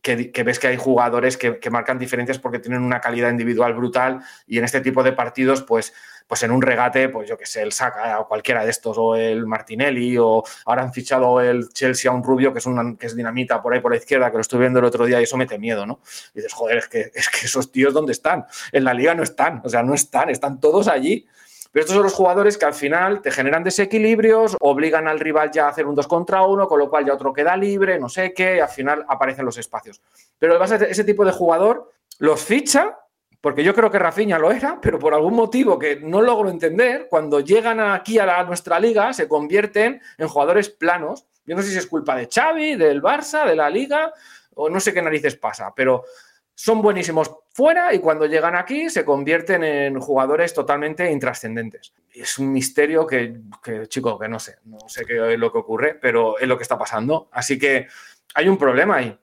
que, ves que hay jugadores que, que, marcan diferencias porque tienen una calidad individual brutal y en este tipo de partidos, pues pues en un regate, pues yo que sé, el Saca o cualquiera de estos, o el Martinelli, o ahora han fichado el Chelsea a un rubio que es, una, que es dinamita por ahí por la izquierda, que lo estuve viendo el otro día y eso mete miedo, ¿no? Y dices, joder, es que, es que esos tíos, ¿dónde están? En la liga no están, o sea, no están, están todos allí. Pero estos son los jugadores que al final te generan desequilibrios, obligan al rival ya a hacer un 2 contra 1, con lo cual ya otro queda libre, no sé qué, y al final aparecen los espacios. Pero ese tipo de jugador los ficha porque yo creo que Rafinha lo era, pero por algún motivo que no logro entender, cuando llegan aquí a, nuestra liga se convierten en jugadores planos. Yo no sé si es culpa de Xavi, del Barça, de la liga, o no sé qué narices pasa, pero son buenísimos fuera y cuando llegan aquí se convierten en jugadores totalmente intrascendentes. Es un misterio que, que, chico, que no sé, no sé qué es lo que ocurre, pero es lo que está pasando. Así que hay un problema ahí.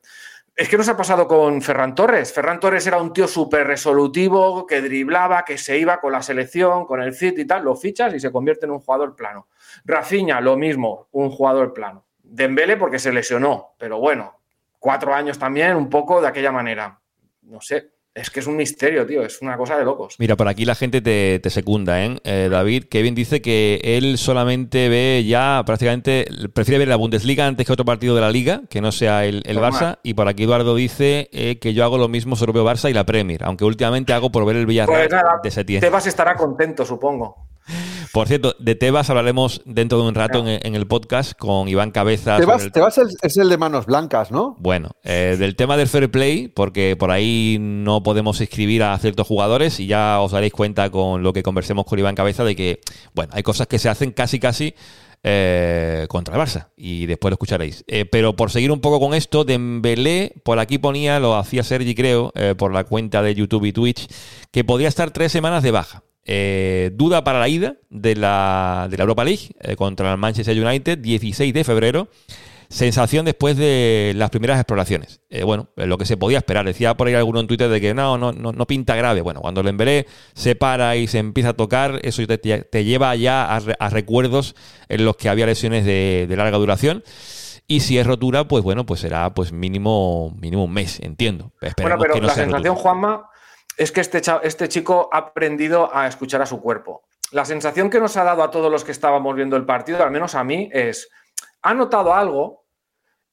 Es que nos ha pasado con Ferran Torres. Ferran Torres era un tío súper resolutivo, que driblaba, que se iba con la selección, con el City y tal, lo fichas y se convierte en un jugador plano. Rafinha, lo mismo, un jugador plano. Dembele porque se lesionó, pero bueno, cuatro años también, un poco de aquella manera. No sé, es que es un misterio, tío, es una cosa de locos. Mira, por aquí la gente te, secunda, ¿eh? ¿eh? David, Kevin dice que él solamente ve ya prácticamente, prefiere ver la Bundesliga antes que otro partido de la Liga, que no sea el, Barça. Y por aquí Eduardo dice eh, que yo hago lo mismo, solo veo Barça y la Premier, aunque últimamente hago por ver el Villarreal pues de septiembre. Tebas estará contento, supongo. Por cierto, de Tebas hablaremos dentro de un rato en, el podcast con Iván Cabezas. Tebas, es el de manos blancas, ¿no? Bueno, eh, del tema del fair play, porque por ahí no podemos inscribir a ciertos jugadores y ya os daréis cuenta con lo que conversemos con Iván Cabeza de que, bueno, hay cosas que se hacen casi, casi eh, contra el Barça. Y después lo escucharéis. Eh, pero por seguir un poco con esto, Dembélé, por aquí ponía, lo hacía Sergi creo, por la cuenta de YouTube y Twitch, que podría estar tres semanas de baja. Eh, duda para la ida de la, de la Europa League eh, contra el Manchester United, 16 de febrero. Sensación después de las primeras exploraciones. Eh, bueno, lo que se podía esperar. Decía por ahí alguno en Twitter de que no, no, no, no pinta grave. Bueno, cuando el Emberé se para y se empieza a tocar, eso te, lleva ya a, recuerdos en los que había lesiones de, larga duración. Y si es rotura, pues bueno, pues será pues mínimo, mínimo un mes, entiendo. bueno, pero la sensación, Juanma, es que este, este chico ha aprendido a escuchar a su cuerpo. La sensación que nos ha dado a todos los que estábamos viendo el partido, al menos a mí, es, ha notado algo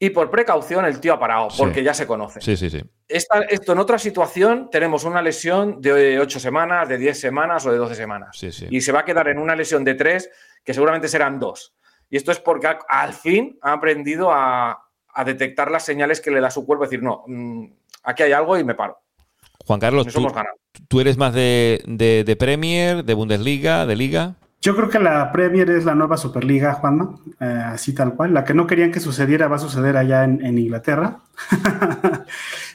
y por precaución el tío ha parado, porque ya se conoce. Sí, sí, sí. esto en otra situación tenemos una lesión de 8 semanas, de 10 semanas o de 12 semanas. Sí, sí. Y se va a quedar en una lesión de 3, que seguramente serán 2. Y esto es porque al fin ha aprendido a, detectar las señales que le da su cuerpo, decir, no, mm, aquí hay algo y me paro. Juan Carlos, tú, eres más de, Premier, de Bundesliga, de Liga? Yo creo que la Premier es la nueva Superliga, Juanma, eh, así tal cual. La que no querían que sucediera va a suceder allá en, Inglaterra.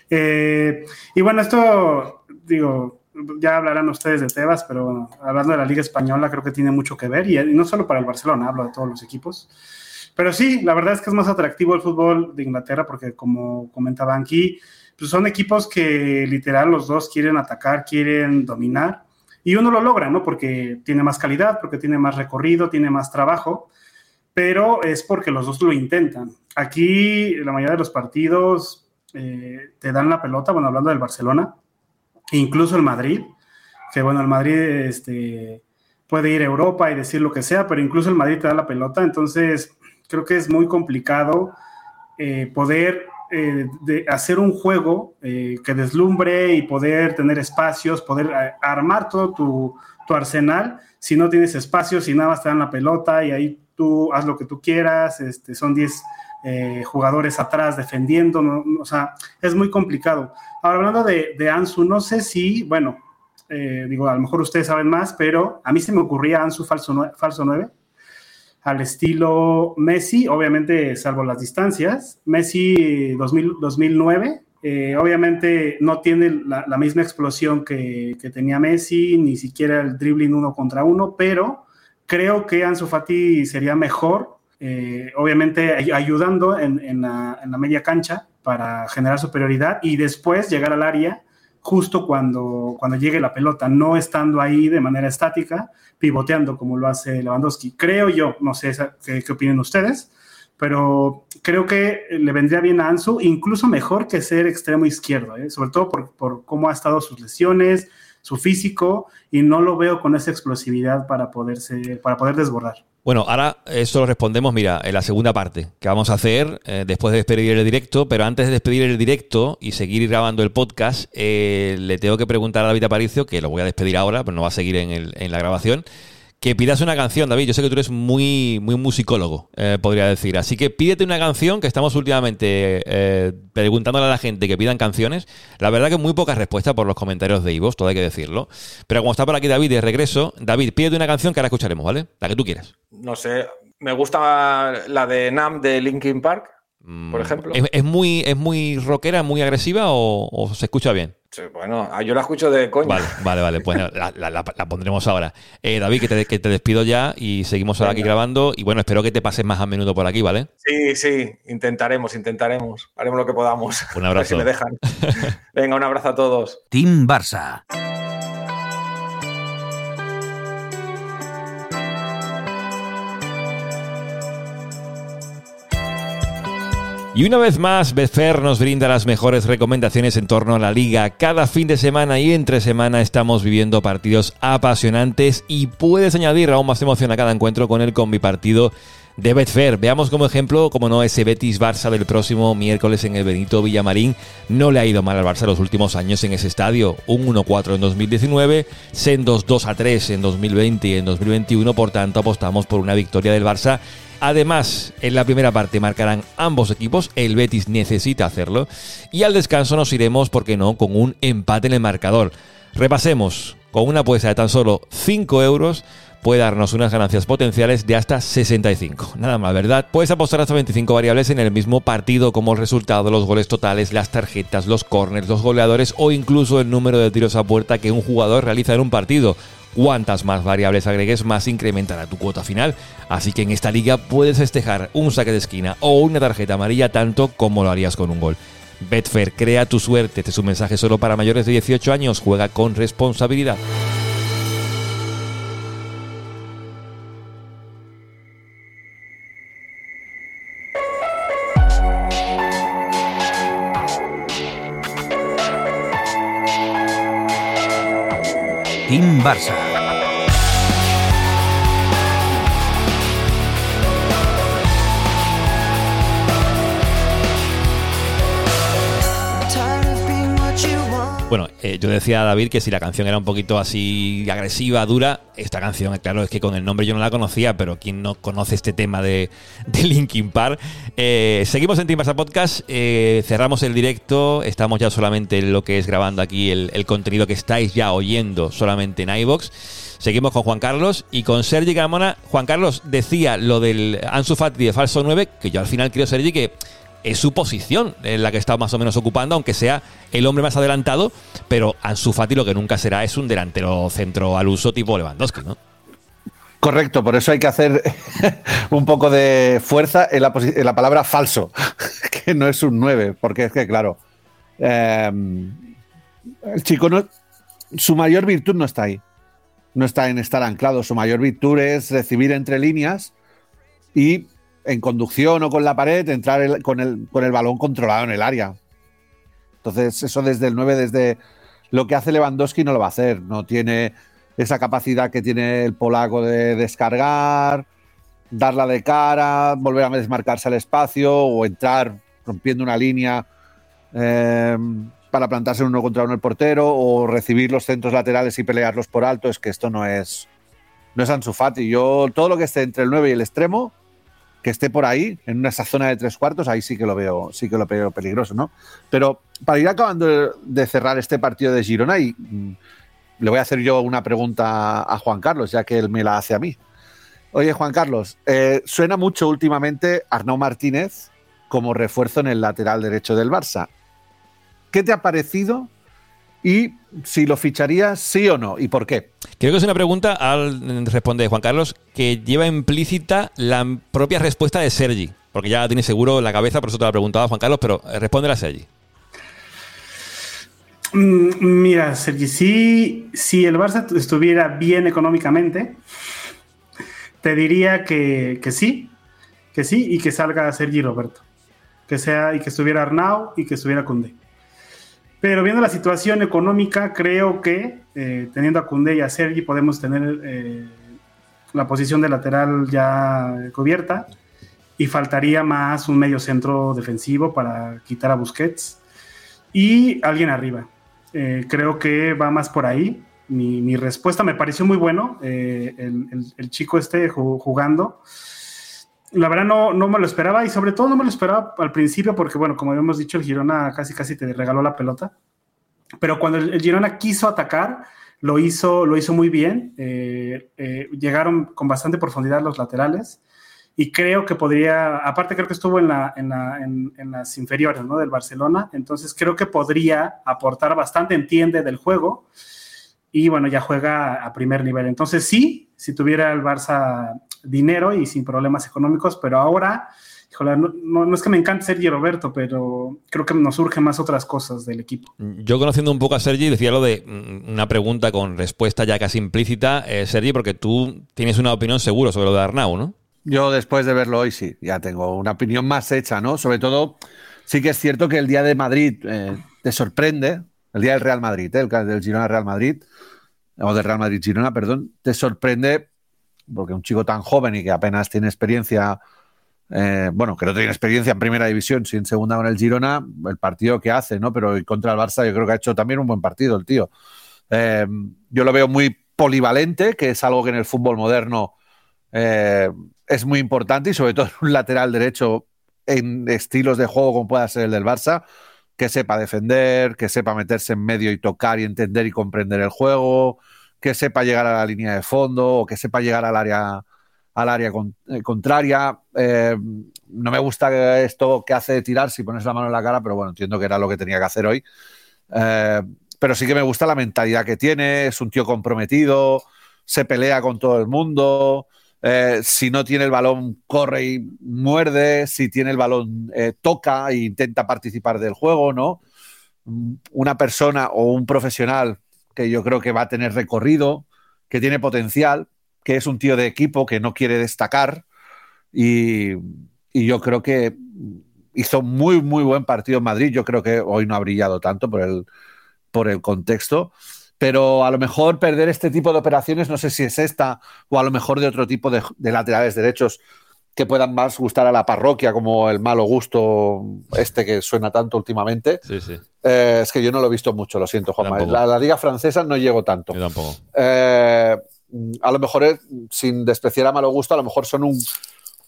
Eh, y bueno, esto, digo, ya hablarán ustedes de Tebas, pero hablando de la Liga Española, creo que tiene mucho que ver, y, y no solo para el Barcelona, hablo de todos los equipos. Pero sí, la verdad es que es más atractivo el fútbol de Inglaterra porque, como comentaban aquí, pues son equipos que literal los dos quieren atacar, quieren dominar. Y uno lo logra, ¿no? Porque tiene más calidad, porque tiene más recorrido, tiene más trabajo, pero es porque los dos lo intentan. Aquí la mayoría de los partidos eh, te dan la pelota, bueno, hablando del Barcelona, incluso el Madrid, que bueno, el Madrid este, puede ir a Europa y decir lo que sea, pero incluso el Madrid te da la pelota, entonces creo que es muy complicado eh, poder eh, de hacer un juego eh, que deslumbre y poder tener espacios, poder eh, armar todo tu, arsenal, si no tienes espacios, si nada más te dan la pelota y ahí tú haz lo que tú quieras, este, son 10 jugadores atrás defendiendo, o sea, es muy complicado. Ahora, hablando de, de Ansu, no sé si, bueno, digo, a lo mejor ustedes saben más, pero a mí se me ocurría Ansu falso, falso 9 al estilo Messi, obviamente salvo las distancias. Messi 2009, eh, obviamente no tiene la, misma explosión que, tenía Messi, ni siquiera el dribbling uno contra uno, pero creo que Ansu Fati sería mejor, eh, obviamente ayudando en, la, en la media cancha para generar superioridad y después llegar al área justo cuando, cuando llegue la pelota, no estando ahí de manera estática, pivoteando como lo hace Lewandowski. Creo yo, no sé qué, qué opinan ustedes, pero creo que le vendría bien a Ansu, incluso mejor que ser extremo izquierdo, ¿eh? sobre todo por, por, cómo ha estado sus lesiones, su físico, y no lo veo con esa explosividad para, poderse, para poder desbordar. Bueno, ahora eso lo respondemos, mira, en la segunda parte que vamos a hacer eh, después de despedir el directo, pero antes de despedir el directo y seguir grabando el podcast, eh, le tengo que preguntar a David Aparicio, que lo voy a despedir ahora, pero no va a seguir en, el, en la grabación, que pidas una canción, David. Yo sé que tú eres muy, muy musicólogo, eh, podría decir. Así que pídete una canción, que estamos últimamente eh, preguntándole a la gente que pidan canciones. La verdad que muy pocas respuestas por los comentarios de Ivos, todo hay que decirlo. Pero como está por aquí David de regreso, David, pídete una canción que ahora escucharemos, ¿vale? La que tú quieras. No sé, me gusta la de Nam de Linkin Park, por mm, ejemplo. ¿Es, muy, ¿Es muy rockera, muy agresiva o se escucha bien? Bueno, ah, yo la escucho de coña. Vale, vale, vale. Pues la, pondremos ahora. Eh, David, que te, que te, despido ya y seguimos ahora aquí grabando. Y bueno, espero que te pases más a menudo por aquí, ¿vale? Sí, sí, intentaremos, intentaremos. Haremos lo que podamos. Un abrazo. A ver si me dejan. Venga, un abrazo a todos. Team Barça. Y una vez más, Betfair nos brinda las mejores recomendaciones en torno a la liga. Cada fin de semana y entre semana estamos viviendo partidos apasionantes y puedes añadir aún más emoción a cada encuentro con el combi partido de Betfair. Veamos como ejemplo, como no, ese Betis Barça del próximo miércoles en el Benito Villamarín. No le ha ido mal al Barça los últimos años en ese estadio. Un 1-4 en 2019, sendos 2-3 en 2020 y en 2021. Por tanto, apostamos por una victoria del Barça Además, en la primera parte marcarán ambos equipos, el Betis necesita hacerlo, y al descanso nos iremos, ¿por qué no?, con un empate en el marcador. Repasemos, con una apuesta de tan solo 5 euros, puede darnos unas ganancias potenciales de hasta 65. Nada más, ¿verdad? Puedes apostar hasta 25 variables en el mismo partido como el resultado, los goles totales, las tarjetas, los corners, los goleadores o incluso el número de tiros a puerta que un jugador realiza en un partido. Cuantas más variables agregues, más incrementará tu cuota final. Así que en esta liga puedes festejar un saque de esquina o una tarjeta amarilla tanto como lo harías con un gol. Betfair, crea tu suerte. Este es un mensaje solo para mayores de 18 años. Juega con responsabilidad. Team Barça. Bueno, eh, yo decía a David que si la canción era un poquito así agresiva, dura, esta canción, eh, claro, es que con el nombre yo no la conocía, pero quien no conoce este tema de, de Linkin Park. Eh, seguimos en Team Barça Podcast, cerramos el directo, estamos ya solamente en lo que es grabando aquí el, contenido que estáis ya oyendo solamente en iBox. Seguimos con Juan Carlos y con Sergi Gamona. Juan Carlos decía lo del Ansu Fati de falso 9, que yo al final creo, Sergi, que es su posición en la que está más o menos ocupando, aunque sea el hombre más adelantado, pero Ansu Fati lo que nunca será es un delantero centro al uso tipo Lewandowski, ¿no? Correcto, por eso hay que hacer un poco de fuerza en la, palabra falso, que no es un 9, porque es que, claro, em, el chico no, su mayor virtud no está ahí, no está en estar anclado, su mayor virtud es recibir entre líneas y en conducción o con la pared, entrar con, el, con el balón controlado en el área. Entonces, eso desde el 9, desde lo que hace Lewandowski no lo va a hacer. No tiene esa capacidad que tiene el polaco de descargar, darla de cara, volver a desmarcarse al espacio o entrar rompiendo una línea eh, para plantarse uno contra uno el portero o recibir los centros laterales y pelearlos por alto. Es que esto no es, no es Ansu Fati. Yo, todo lo que esté entre el 9 y el extremo, que esté por ahí, en esa zona de tres cuartos, ahí sí que lo veo, sí que lo veo peligroso, ¿no? Pero para ir acabando de cerrar este partido de Girona, y mm, le voy a hacer yo una pregunta a Juan Carlos, ya que él me la hace a mí. Oye, Juan Carlos, eh, suena mucho últimamente Arnaud Martínez como refuerzo en el lateral derecho del Barça. ¿Qué te ha parecido y si lo ficharías, sí o no, y por qué. Creo que es una pregunta, al responde Juan Carlos, que lleva implícita la propia respuesta de Sergi, porque ya la tiene seguro en la cabeza, por eso te la preguntaba Juan Carlos, pero eh, responde a Sergi. Mm, mira, Sergi, si, si el Barça estuviera bien económicamente, te diría que, que sí, que sí, y que salga Sergi Roberto. Que sea, y que estuviera Arnau y que estuviera Conde. Pero viendo la situación económica, creo que eh, teniendo a Cundé y a Sergi podemos tener eh, la posición de lateral ya cubierta y faltaría más un medio centro defensivo para quitar a Busquets y alguien arriba. Eh, creo que va más por ahí. Mi, respuesta me pareció muy bueno. El, el, chico este jugando la verdad no, no me lo esperaba y sobre todo no me lo esperaba al principio porque, bueno, como habíamos dicho, el Girona casi casi te regaló la pelota. Pero cuando el, Girona quiso atacar, lo hizo, lo hizo muy bien. Eh, eh, llegaron con bastante profundidad los laterales y creo que podría, aparte creo que estuvo en, la, en, la, en, las inferiores ¿no? del Barcelona, entonces creo que podría aportar bastante, entiende del juego y bueno, ya juega a primer nivel. Entonces sí, si tuviera el Barça dinero y sin problemas económicos, pero ahora, híjole, no, es que me encante Sergi Roberto, pero creo que nos surgen más otras cosas del equipo. Yo conociendo un poco a Sergi, decía lo de mm, una pregunta con respuesta ya casi implícita, eh, Sergi, porque tú tienes una opinión seguro sobre lo de Arnau, ¿no? Yo después de verlo hoy sí, ya tengo una opinión más hecha, ¿no? Sobre todo, sí que es cierto que el día de Madrid eh, te sorprende, el día del Real Madrid, ¿eh? el del Girona Real Madrid, o del Real Madrid Girona, perdón, te sorprende porque un chico tan joven y que apenas tiene experiencia, eh, bueno, que no tiene experiencia en primera división, sin en segunda con el Girona, el partido que hace, ¿no? Pero contra el Barça yo creo que ha hecho también un buen partido el tío. Eh, yo lo veo muy polivalente, que es algo que en el fútbol moderno eh, es muy importante y sobre todo en un lateral derecho en estilos de juego como pueda ser el del Barça, que sepa defender, que sepa meterse en medio y tocar y entender y comprender el juego, que sepa llegar a la línea de fondo o que sepa llegar al área al área eh, contraria. Eh, no me gusta esto que hace de tirar si pones la mano en la cara, pero bueno, entiendo que era lo que tenía que hacer hoy. Eh, pero sí que me gusta la mentalidad que tiene, es un tío comprometido, se pelea con todo el mundo, si no tiene el balón corre y muerde, si tiene el balón toca e intenta participar del juego, ¿no? Una persona o un profesional que yo creo que va a tener recorrido, que tiene potencial, que es un tío de equipo que no quiere destacar y, yo creo que hizo muy, muy buen partido en Madrid. Yo creo que hoy no ha brillado tanto por el, por el contexto, pero a lo mejor perder este tipo de operaciones, no sé si es esta o a lo mejor de otro tipo de, de laterales derechos que puedan más gustar a la parroquia, como el malo gusto este que suena tanto últimamente. Sí, sí. Eh, es que yo no lo he visto mucho, lo siento, Juanma. La, la, liga francesa no llego tanto. Yo tampoco. Eh, a lo mejor, es, sin despreciar a malo gusto, a lo mejor son un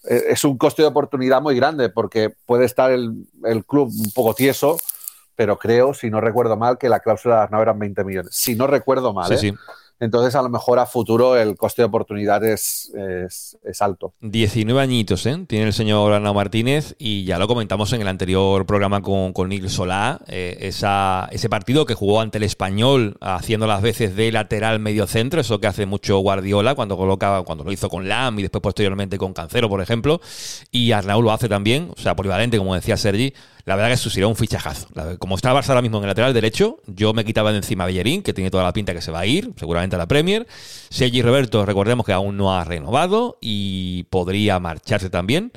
eh, es un coste de oportunidad muy grande, porque puede estar el, el, club un poco tieso, pero creo, si no recuerdo mal, que la cláusula de no eran 20 millones. Si no recuerdo mal, sí, ¿eh? sí. Entonces, a lo mejor a futuro el coste de oportunidad es, es, alto. 19 añitos, ¿eh? Tiene el señor Arnau Martínez y ya lo comentamos en el anterior programa con, con Nil Solá, eh, ese partido que jugó ante el Español haciendo las veces de lateral medio centro, eso que hace mucho Guardiola cuando coloca, cuando lo hizo con Lam y después posteriormente con Cancero, por ejemplo, y Arnau lo hace también, o sea, polivalente, como decía Sergi, la verdad que eso sería un fichajazo. Como está el Barça ahora mismo en el lateral derecho, yo me quitaba de encima a Bellerín, que tiene toda la pinta que se va a ir, seguramente a la Premier. Sergi Roberto, recordemos que aún no ha renovado y podría marcharse también.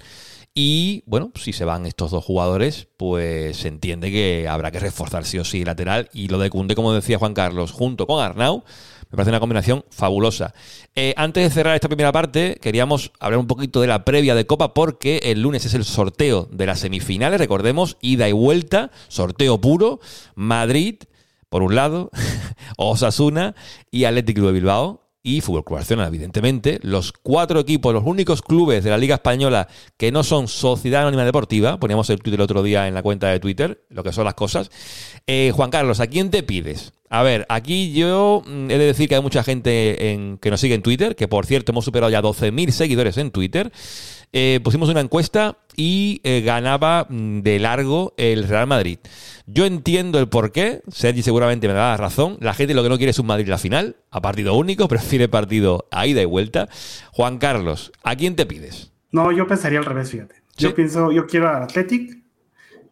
Y bueno, si se van estos dos jugadores, pues se entiende que habrá que reforzar sí o sí lateral. Y lo de Cunde, como decía Juan Carlos, junto con Arnau, me parece una combinación fabulosa. Eh, antes de cerrar esta primera parte, queríamos hablar un poquito de la previa de Copa porque el lunes es el sorteo de las semifinales, recordemos, ida y vuelta, sorteo puro, Madrid, por un lado, Osasuna y Atlético de Bilbao y Fútbol Club evidentemente, los cuatro equipos, los únicos clubes de la Liga Española que no son Sociedad Anónima Deportiva, poníamos el Twitter el otro día en la cuenta de Twitter, lo que son las cosas. Eh, Juan Carlos, ¿a quién te pides? A ver, aquí yo mm, he de decir que hay mucha gente en, que nos sigue en Twitter, que por cierto hemos superado ya 12.000 seguidores en Twitter. Eh, pusimos una encuesta y eh, ganaba mm, de largo el Real Madrid. Yo entiendo el porqué, Sergi seguramente me da la razón. La gente lo que no quiere es un Madrid la final, a partido único, prefiere partido a ida y vuelta. Juan Carlos, ¿a quién te pides? No, yo pensaría al revés, fíjate. Yo pienso, yo quiero al Athletic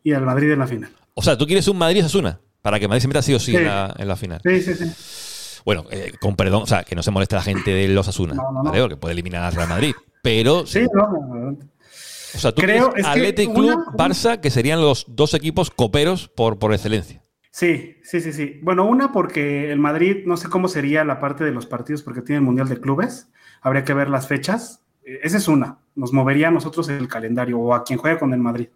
y al Madrid en la final. O sea, tú quieres un Madrid-Asuna, para que Madrid se meta sí o sí, En, la, en, la, final. Sí, sí, sí. Bueno, eh, con perdón, o sea, que no se moleste la gente de los Asuna, no, no, no. ¿vale? Porque puede eliminar al Real Madrid. Pero. Sí, no, o sea, tú Creo, Athletic Club, una, Barça, que serían los dos equipos coperos por, por excelencia. Sí, sí, sí, sí. Bueno, una porque el Madrid, no sé cómo sería la parte de los partidos porque tiene el Mundial de Clubes. Habría que ver las fechas. Eh, esa es una. Nos movería a nosotros el calendario o a quien juega con el Madrid.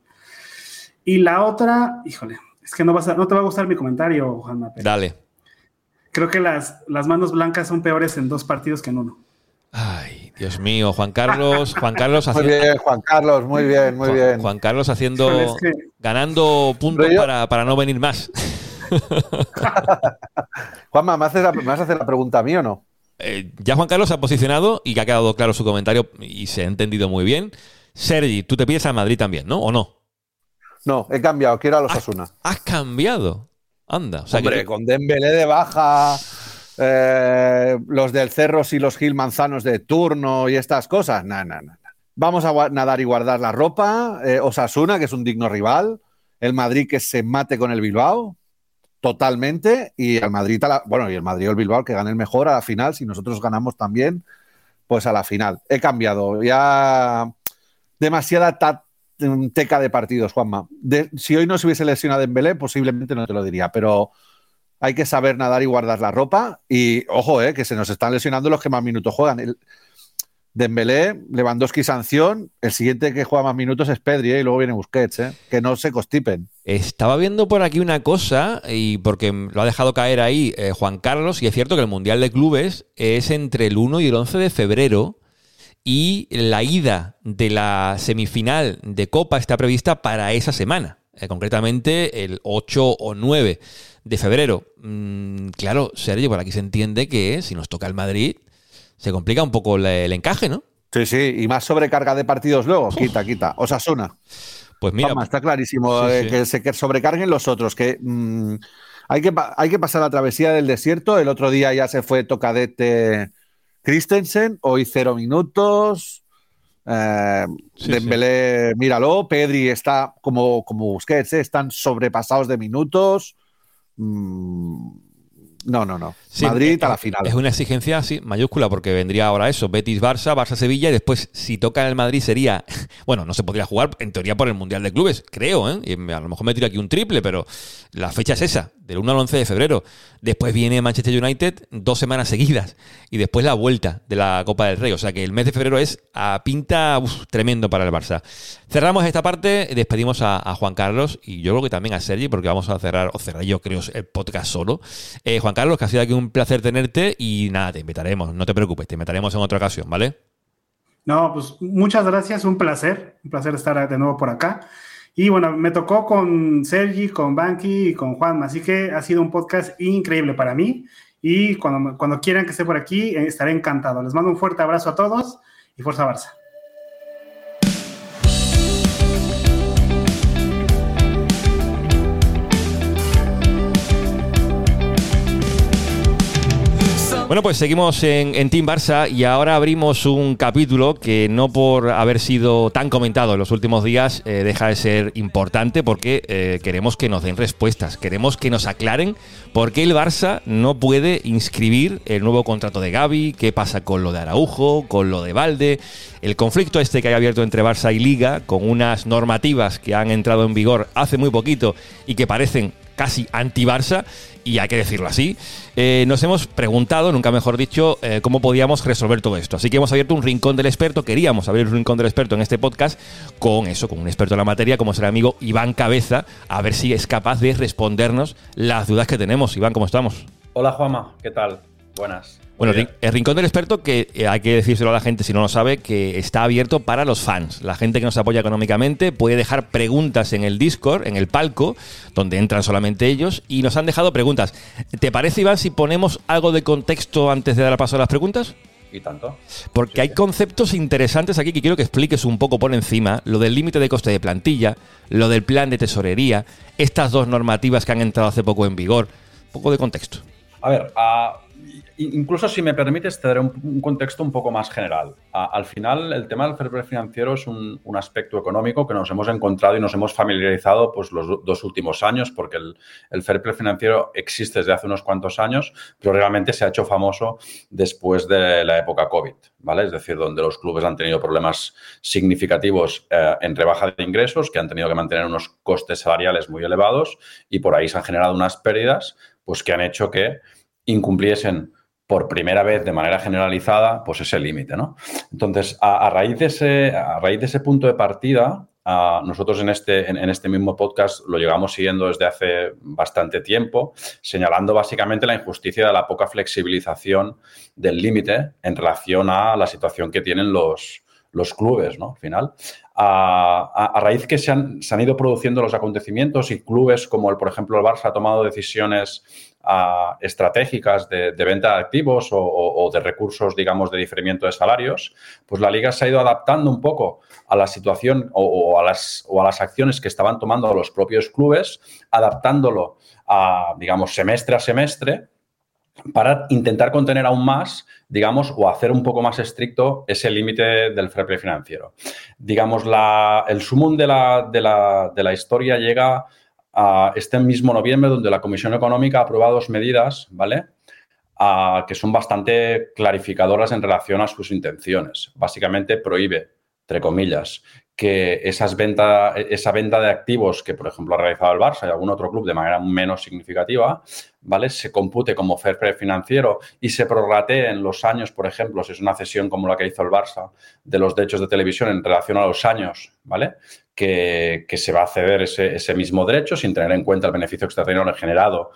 Y la otra, híjole, es que no, vas a, no te va a gustar mi comentario, Juanma. Dale. Creo que las, las manos blancas son peores en dos partidos que en uno. Dios mío, Juan Carlos, Juan Carlos haciendo. Muy bien, Juan Carlos, muy bien, muy Juan, bien. Juan Carlos haciendo. Ganando puntos para, para, no venir más. Juanma, ¿me, haces la, ¿me vas a hacer la pregunta a mí o no? Eh, ya Juan Carlos se ha posicionado y que ha quedado claro su comentario y se ha entendido muy bien. Sergi, tú te pides a Madrid también, ¿no? ¿O no? No, he cambiado, quiero a los Asuna. ¿Has cambiado? Anda. O sea Hombre, que... con Dembélé de baja, eh, los del Cerros y los Gil Manzanos de turno y estas cosas. No, no, no. Vamos a nadar y guardar la ropa. Eh, Osasuna, que es un digno rival. El Madrid que se mate con el Bilbao. Totalmente. Y el Madrid, la, bueno, y el Madrid o el Bilbao que gane el mejor a la final. Si nosotros ganamos también, pues a la final. He cambiado. Ya demasiada teca de partidos, Juanma. si hoy no se hubiese lesionado en Belé, posiblemente no te lo diría, pero hay que saber nadar y guardar la ropa. Y ojo, eh, que se nos están lesionando los que más minutos juegan. El, Dembélé, Lewandowski sanción, el siguiente que juega más minutos es Pedri eh, y luego viene Busquets, eh, que no se constipen. Estaba viendo por aquí una cosa, y porque lo ha dejado caer ahí eh, Juan Carlos, y es cierto que el Mundial de Clubes es entre el 1 y el 11 de febrero, y la ida de la semifinal de Copa está prevista para esa semana, concretamente el 8 o 9 de febrero. Mm, claro, Sergio, por aquí se entiende que si nos toca el Madrid, se complica un poco el, encaje, ¿no? Sí, sí, y más sobrecarga de partidos luego, quita, quita. Osasuna. Pues mira. está clarísimo eh, que se sobrecarguen los otros, que, mm, hay que hay que pasar la travesía del desierto. El otro día ya se fue tocadete Christensen, hoy cero minutos. Eh, Dembélé, míralo, Pedri está como, como Busquets, eh, están sobrepasados de minutos. Mm, no, no, no. Madrid a la final. Es una exigencia sí, mayúscula porque vendría ahora eso, Betis-Barça, Barça-Sevilla y después si toca en el Madrid sería, bueno, no se podría jugar en teoría por el Mundial de Clubes, creo, ¿eh? Y a lo mejor me tiro aquí un triple, pero la fecha es esa, del 1 al 11 de febrero. Después viene Manchester United dos semanas seguidas y después la vuelta de la Copa del Rey. O sea que el mes de febrero es a pinta tremendo para el Barça. Cerramos esta parte, despedimos a, Juan Carlos y yo creo que también a Sergi porque vamos a cerrar, o cerrar yo creo el podcast solo. Eh, Juan Carlos, que ha sido aquí un placer tenerte y nada, te invitaremos, no te preocupes, te invitaremos en otra ocasión, ¿vale? No, pues muchas gracias, un placer, un placer estar de nuevo por acá. Y bueno, me tocó con Sergi, con Banky y con Juan, así que ha sido un podcast increíble para mí. Y cuando, cuando quieran que esté por aquí, eh, estaré encantado. Les mando un fuerte abrazo a todos y fuerza Barça. Bueno, pues seguimos en, Team Barça y ahora abrimos un capítulo que no por haber sido tan comentado en los últimos días eh, deja de ser importante porque eh, queremos que nos den respuestas, queremos que nos aclaren por qué el Barça no puede inscribir el nuevo contrato de Gaby, qué pasa con lo de Araujo, con lo de Valde, el conflicto este que hay abierto entre Barça y Liga con unas normativas que han entrado en vigor hace muy poquito y que parecen casi anti-Barça y hay que decirlo así, eh, nos hemos preguntado, nunca mejor dicho, eh, cómo podíamos resolver todo esto. Así que hemos abierto un rincón del experto, queríamos abrir un rincón del experto en este podcast con eso, con un experto en la materia como es el amigo Iván Cabeza, a ver si es capaz de respondernos las dudas que tenemos. Iván, ¿cómo estamos? Hola Juama, ¿qué tal? Buenas. Bueno, el Rincón del Experto, que eh, hay que decírselo a la gente si no lo sabe, que está abierto para los fans. La gente que nos apoya económicamente puede dejar preguntas en el Discord, en el palco, donde entran solamente ellos, y nos han dejado preguntas. ¿Te parece, Iván, si ponemos algo de contexto antes de dar paso a las preguntas? Y tanto. Porque hay conceptos interesantes aquí que quiero que expliques un poco por encima. Lo del límite de coste de plantilla, lo del plan de tesorería, estas dos normativas que han entrado hace poco en vigor. Un poco de contexto. A ver, a incluso si me permites, te daré un, contexto un poco más general. al final, el tema del play financiero es un, aspecto económico que nos hemos encontrado y nos hemos familiarizado pues, los dos últimos años, porque el, el, fair play financiero existe desde hace unos cuantos años, pero realmente se ha hecho famoso después de la época COVID, ¿vale? Es decir, donde los clubes han tenido problemas significativos eh, en rebaja de ingresos, que han tenido que mantener unos costes salariales muy elevados y por ahí se han generado unas pérdidas pues, que han hecho que incumpliesen por primera vez de manera generalizada, pues ese límite, ¿no? Entonces, a, raíz de ese, a raíz de ese punto de partida, nosotros en este, en, este mismo podcast lo llegamos siguiendo desde hace bastante tiempo, señalando básicamente la injusticia de la poca flexibilización del límite en relación a la situación que tienen los, los clubes, ¿no? Al final. A, raíz que se han, se han, ido produciendo los acontecimientos y clubes como, el, por ejemplo, el Barça ha tomado decisiones estratégicas de, venta de activos o, de recursos, digamos, de diferimiento de salarios, pues la liga se ha ido adaptando un poco a la situación o, a, las, a las acciones que estaban tomando los propios clubes, adaptándolo a, digamos, semestre a semestre para intentar contener aún más, digamos, o hacer un poco más estricto ese límite del fair financiero. Digamos, el sumum de la, de la, de la historia llega este mismo noviembre, donde la Comisión Económica ha aprobado dos medidas, ¿vale? que son bastante clarificadoras en relación a sus intenciones. Básicamente prohíbe, entre comillas, que esas venta, esa venta de activos que, por ejemplo, ha realizado el Barça y algún otro club de manera menos significativa, ¿vale? Se compute como fair play financiero y se prorratee en los años, por ejemplo, si es una cesión como la que hizo el Barça de los derechos de televisión en relación a los años, ¿vale? Que, se va a ceder ese, ese, mismo derecho sin tener en cuenta el beneficio extraordinario generado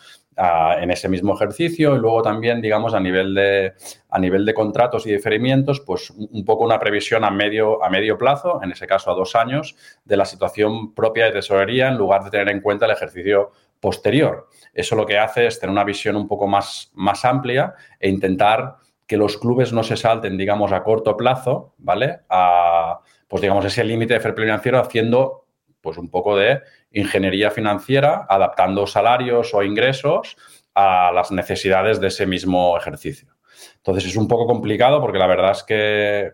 en ese mismo ejercicio y luego también, digamos, a nivel de, a nivel de contratos y diferimientos, pues un poco una previsión a medio, a medio plazo, en ese caso a dos años, de la situación propia de tesorería en lugar de tener en cuenta el ejercicio posterior. Eso lo que hace es tener una visión un poco más, más amplia e intentar que los clubes no se salten, digamos, a corto plazo, ¿vale? A, pues digamos, ese límite de fair financiero haciendo pues un poco de ingeniería financiera, adaptando salarios o ingresos a las necesidades de ese mismo ejercicio. Entonces es un poco complicado porque la verdad es que,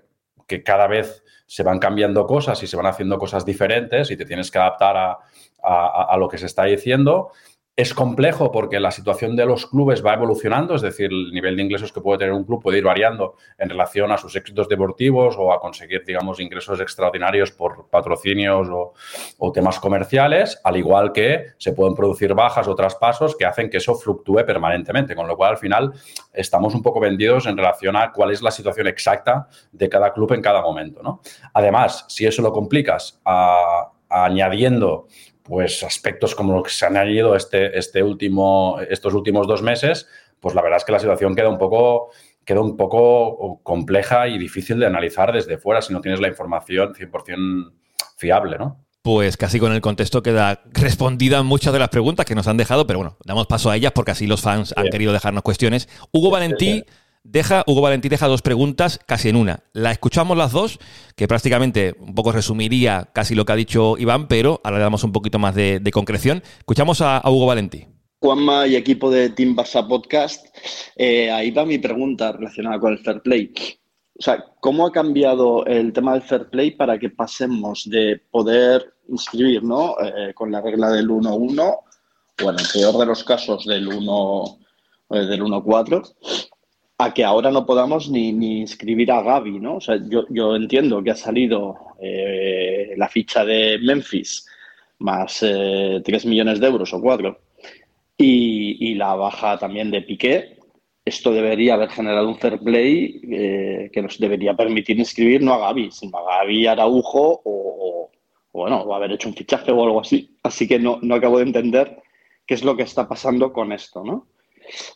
cada vez se van cambiando cosas y se van haciendo cosas diferentes y te tienes que adaptar a, a lo que se está diciendo es complejo porque la situación de los clubes va evolucionando, es decir, el nivel de ingresos que puede tener un club puede ir variando en relación a sus éxitos deportivos o a conseguir, digamos, ingresos extraordinarios por patrocinios o, temas comerciales, al igual que se pueden producir bajas o traspasos que hacen que eso fluctúe permanentemente, con lo cual al final estamos un poco vendidos en relación a cuál es la situación exacta de cada club en cada momento. ¿no? Además, si eso lo complicas añadiendo pues aspectos como los que se han añadido este, este último, estos últimos dos meses, pues la verdad es que la situación queda un poco queda un poco compleja y difícil de analizar desde fuera si no tienes la información 100% fiable, ¿no? Pues casi con el contexto queda respondida muchas de las preguntas que nos han dejado, pero bueno, damos paso a ellas porque así los fans han querido dejarnos cuestiones. Hugo Valentí deja, Hugo Valentí deja dos preguntas casi en una. La escuchamos las dos, que prácticamente un poco resumiría casi lo que ha dicho Iván, pero ahora le damos un poquito más de, concreción. Escuchamos a, Hugo Valentí. Juanma y equipo de Team Barça Podcast, eh, ahí va mi pregunta relacionada con el fair play. O sea, ¿cómo ha cambiado el tema del fair play para que pasemos de poder inscribir ¿no? Eh, con la regla del 1-1, o en el peor de los casos del 1 eh, del 1-4, a que ahora no podamos ni, ni inscribir a Gaby, ¿no? O sea, yo, yo entiendo que ha salido eh, la ficha de Memphis más eh, 3 millones de euros o 4 y, y, la baja también de Piqué. Esto debería haber generado un fair play eh, que nos debería permitir inscribir no a Gaby, sino a Gaby Araujo o, o, bueno, o haber hecho un fichaje o algo así. Así que no, no acabo de entender qué es lo que está pasando con esto, ¿no?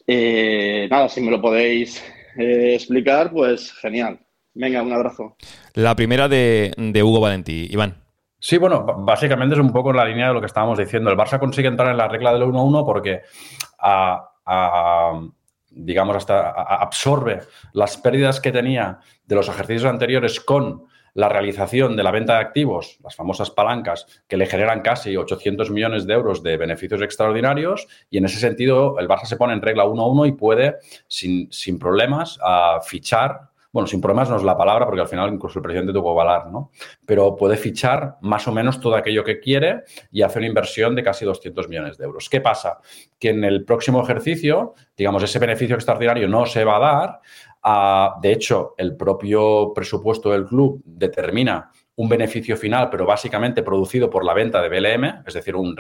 Eh, nada, si me lo podéis eh, explicar, pues genial. Venga, un abrazo. La primera de, Hugo Valentí. Iván. Sí, bueno, básicamente es un poco la línea de lo que estábamos diciendo. El Barça consigue entrar en la regla del 1-1 porque digamos, hasta absorbe las pérdidas que tenía de los ejercicios anteriores con la realización de la venta de activos, las famosas palancas, que le generan casi 800 millones de euros de beneficios extraordinarios y en ese sentido el Barça se pone en regla 1-1 y puede sin, sin problemas fichar bueno, sin problemas no es la palabra porque al final incluso el presidente tuvo que valar, ¿no? Pero puede fichar más o menos todo aquello que quiere y hace una inversión de casi 200 millones de euros. ¿Qué pasa? Que en el próximo ejercicio, digamos, ese beneficio extraordinario no se va a dar de hecho, el propio presupuesto del club determina un beneficio final, pero básicamente producido por la venta de BLM, es decir, un,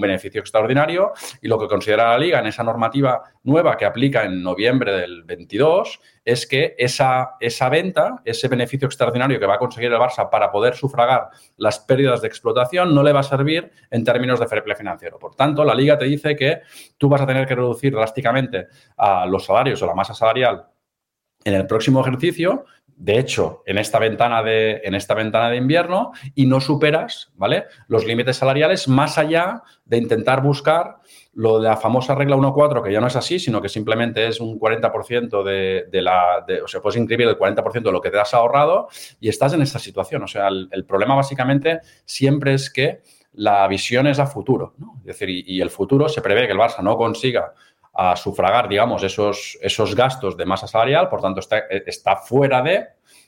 beneficio extraordinario, y lo que considera la Liga en esa normativa nueva que aplica en noviembre del 22 es que esa, esa venta, ese beneficio extraordinario que va a conseguir el Barça para poder sufragar las pérdidas de explotación, no le va a servir en términos de fair financiero. Por tanto, la Liga te dice que tú vas a tener que reducir drásticamente a los salarios o la masa salarial en el próximo ejercicio, de hecho, en esta ventana de, en esta ventana de invierno, y no superas ¿vale? los límites salariales más allá de intentar buscar lo de la famosa regla 1.4, que ya no es así, sino que simplemente es un 40% de, de la. o sea, puedes inscribir el 40% de lo que te has ahorrado y estás en esta situación. O sea, el, problema básicamente siempre es que la visión es a futuro. Es decir, y, y, el futuro se prevé que el Barça no consiga a sufragar, digamos, esos, esos gastos de masa salarial, por tanto, está, está fuera de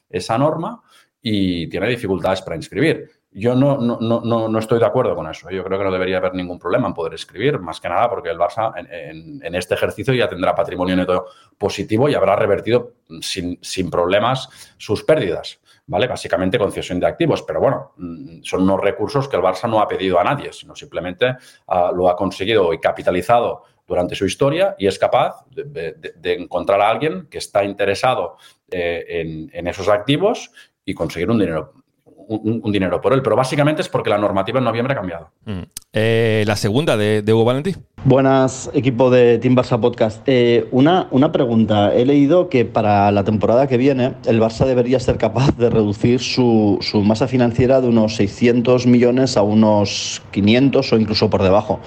esa norma y tiene dificultades para inscribir. Yo no, no, no, no, estoy de acuerdo con eso. Yo creo que no debería haber ningún problema en poder escribir, más que nada porque el Barça en, este ejercicio ya tendrá patrimonio neto positivo y habrá revertido sin, sin problemas sus pérdidas. ¿vale? Básicamente concesión de activos, pero bueno, mm, son unos recursos que el Barça no ha pedido a nadie, sino simplemente ah, lo ha conseguido y capitalizado durante su historia y es capaz de, encontrar a alguien que está interesado eh, en, en, esos activos y conseguir un dinero un, dinero por él, pero básicamente es porque la normativa en noviembre ha cambiado. Mm. Eh, la segunda de, Hugo Valentí. Buenas, equipo de Team Barça Podcast. Eh, una, una pregunta. He leído que para la temporada que viene el Barça debería ser capaz de reducir su, su masa financiera de unos 600 millones a unos 500 o incluso por debajo.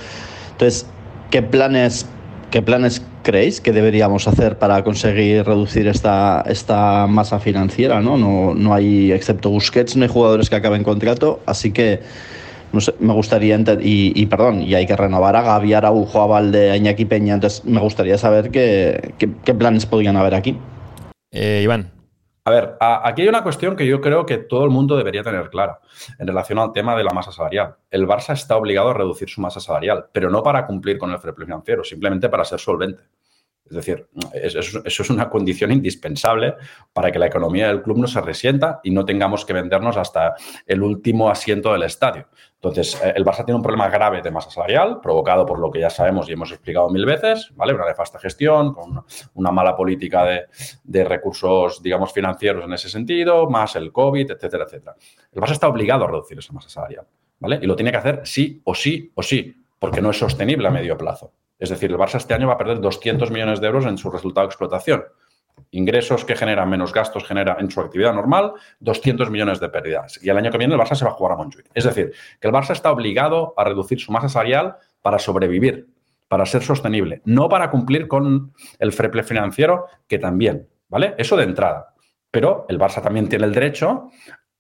Entonces, ¿qué planes ¿Qué planes creéis que deberíamos hacer para conseguir reducir esta, esta masa financiera? ¿no? No, no hay, excepto Busquets, no hay jugadores que acaben contrato, así que no sé, me gustaría, y, y, perdón, y hay que renovar a Gavi, Araujo, a Valde, a Iñaki Peña, entonces me gustaría saber qué, qué, planes podrían haber aquí. Eh, Iván. A ver, aquí hay una cuestión que yo creo que todo el mundo debería tener clara en relación al tema de la masa salarial. El Barça está obligado a reducir su masa salarial, pero no para cumplir con el fair financiero, simplemente para ser solvente. Es decir, eso, es una condición indispensable para que la economía del club no se resienta y no tengamos que vendernos hasta el último asiento del estadio. Entonces, eh, el Barça tiene un problema grave de masa salarial, provocado por lo que ya sabemos y hemos explicado mil veces, ¿vale? Una nefasta gestión, con una mala política de, recursos, digamos, financieros en ese sentido, más el COVID, etcétera, etcétera. El Barça está obligado a reducir esa masa salarial, ¿vale? Y lo tiene que hacer sí o sí o sí, porque no es sostenible a medio plazo. Es decir, el Barça este año va a perder 200 millones de euros en su resultado de explotación ingresos que generan menos gastos genera en su actividad normal 200 millones de pérdidas. Y el año que viene el Barça se va a jugar a Montjuic. Es decir, que el Barça está obligado a reducir su masa salarial para sobrevivir, para ser sostenible, no para cumplir con el freple financiero, que también, ¿vale? Eso de entrada. Pero el Barça también tiene el derecho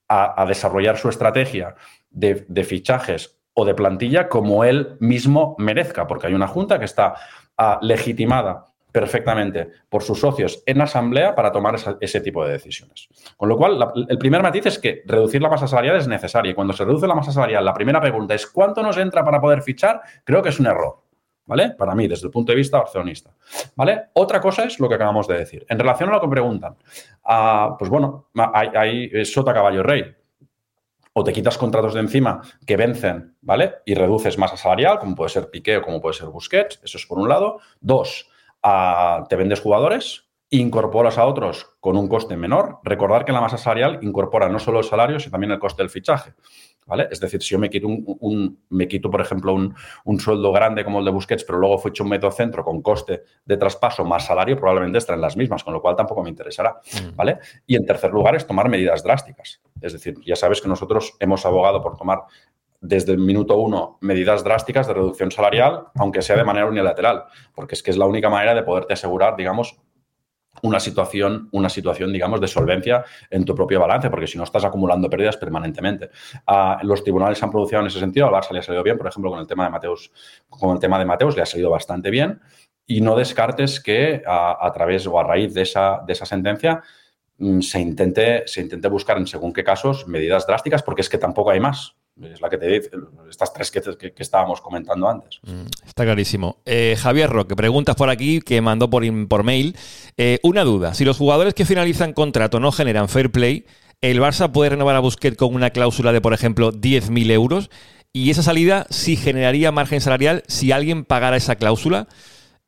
a, desarrollar su estrategia de, de fichajes o de plantilla como él mismo merezca, porque hay una junta que está ah, legitimada perfectamente por sus socios en asamblea para tomar ese tipo de decisiones. Con lo cual, el primer matiz es que reducir la masa salarial es necesaria. Y cuando se reduce la masa salarial, la primera pregunta es ¿cuánto nos entra para poder fichar? Creo que es un error. ¿Vale? Para mí, desde el punto de vista barcelonista. ¿Vale? Otra cosa es lo que acabamos de decir. En relación a lo que preguntan, ah, pues bueno, hay, sota caballo rey o te quitas contratos de encima que vencen, ¿vale? Y reduces masa salarial, como puede ser Piqué o como puede ser Busquets, eso es por un lado. Dos, te vendes jugadores, incorporas a otros con un coste menor. Recordar que la masa salarial incorpora no solo el salario, sino también el coste del fichaje. ¿Vale? Es decir, si yo me quito, un, me quito por ejemplo, un, sueldo grande como el de Busquets, pero luego fue hecho un centro con coste de traspaso más salario, probablemente estarán las mismas, con lo cual tampoco me interesará. Mm. ¿vale? Y en tercer lugar es tomar medidas drásticas. Es decir, ya sabes que nosotros hemos abogado por tomar desde el minuto uno medidas drásticas de reducción salarial, aunque sea de manera unilateral, porque es que es la única manera de poderte asegurar, digamos, una situación, una situación, digamos, de solvencia en tu propio balance, porque si no estás acumulando pérdidas permanentemente. Ah, los tribunales han producido en ese sentido, al Barça le ha salido bien, por ejemplo, con el tema de Mateus, con el tema de Mateus le ha salido bastante bien, y no descartes que a, través o a raíz de esa, de esa sentencia mm, se intente, se intente buscar en según qué casos medidas drásticas, porque es que tampoco hay más. Es la que te dice, estas tres que, estábamos comentando antes. Mm, está clarísimo. Eh, Javier Roque, preguntas por aquí que mandó por, por mail. Eh, una duda, si los jugadores que finalizan contrato no generan fair play, ¿el Barça puede renovar a Busquets con una cláusula de, por ejemplo, 10.000 euros? Y esa salida sí generaría margen salarial si alguien pagara esa cláusula.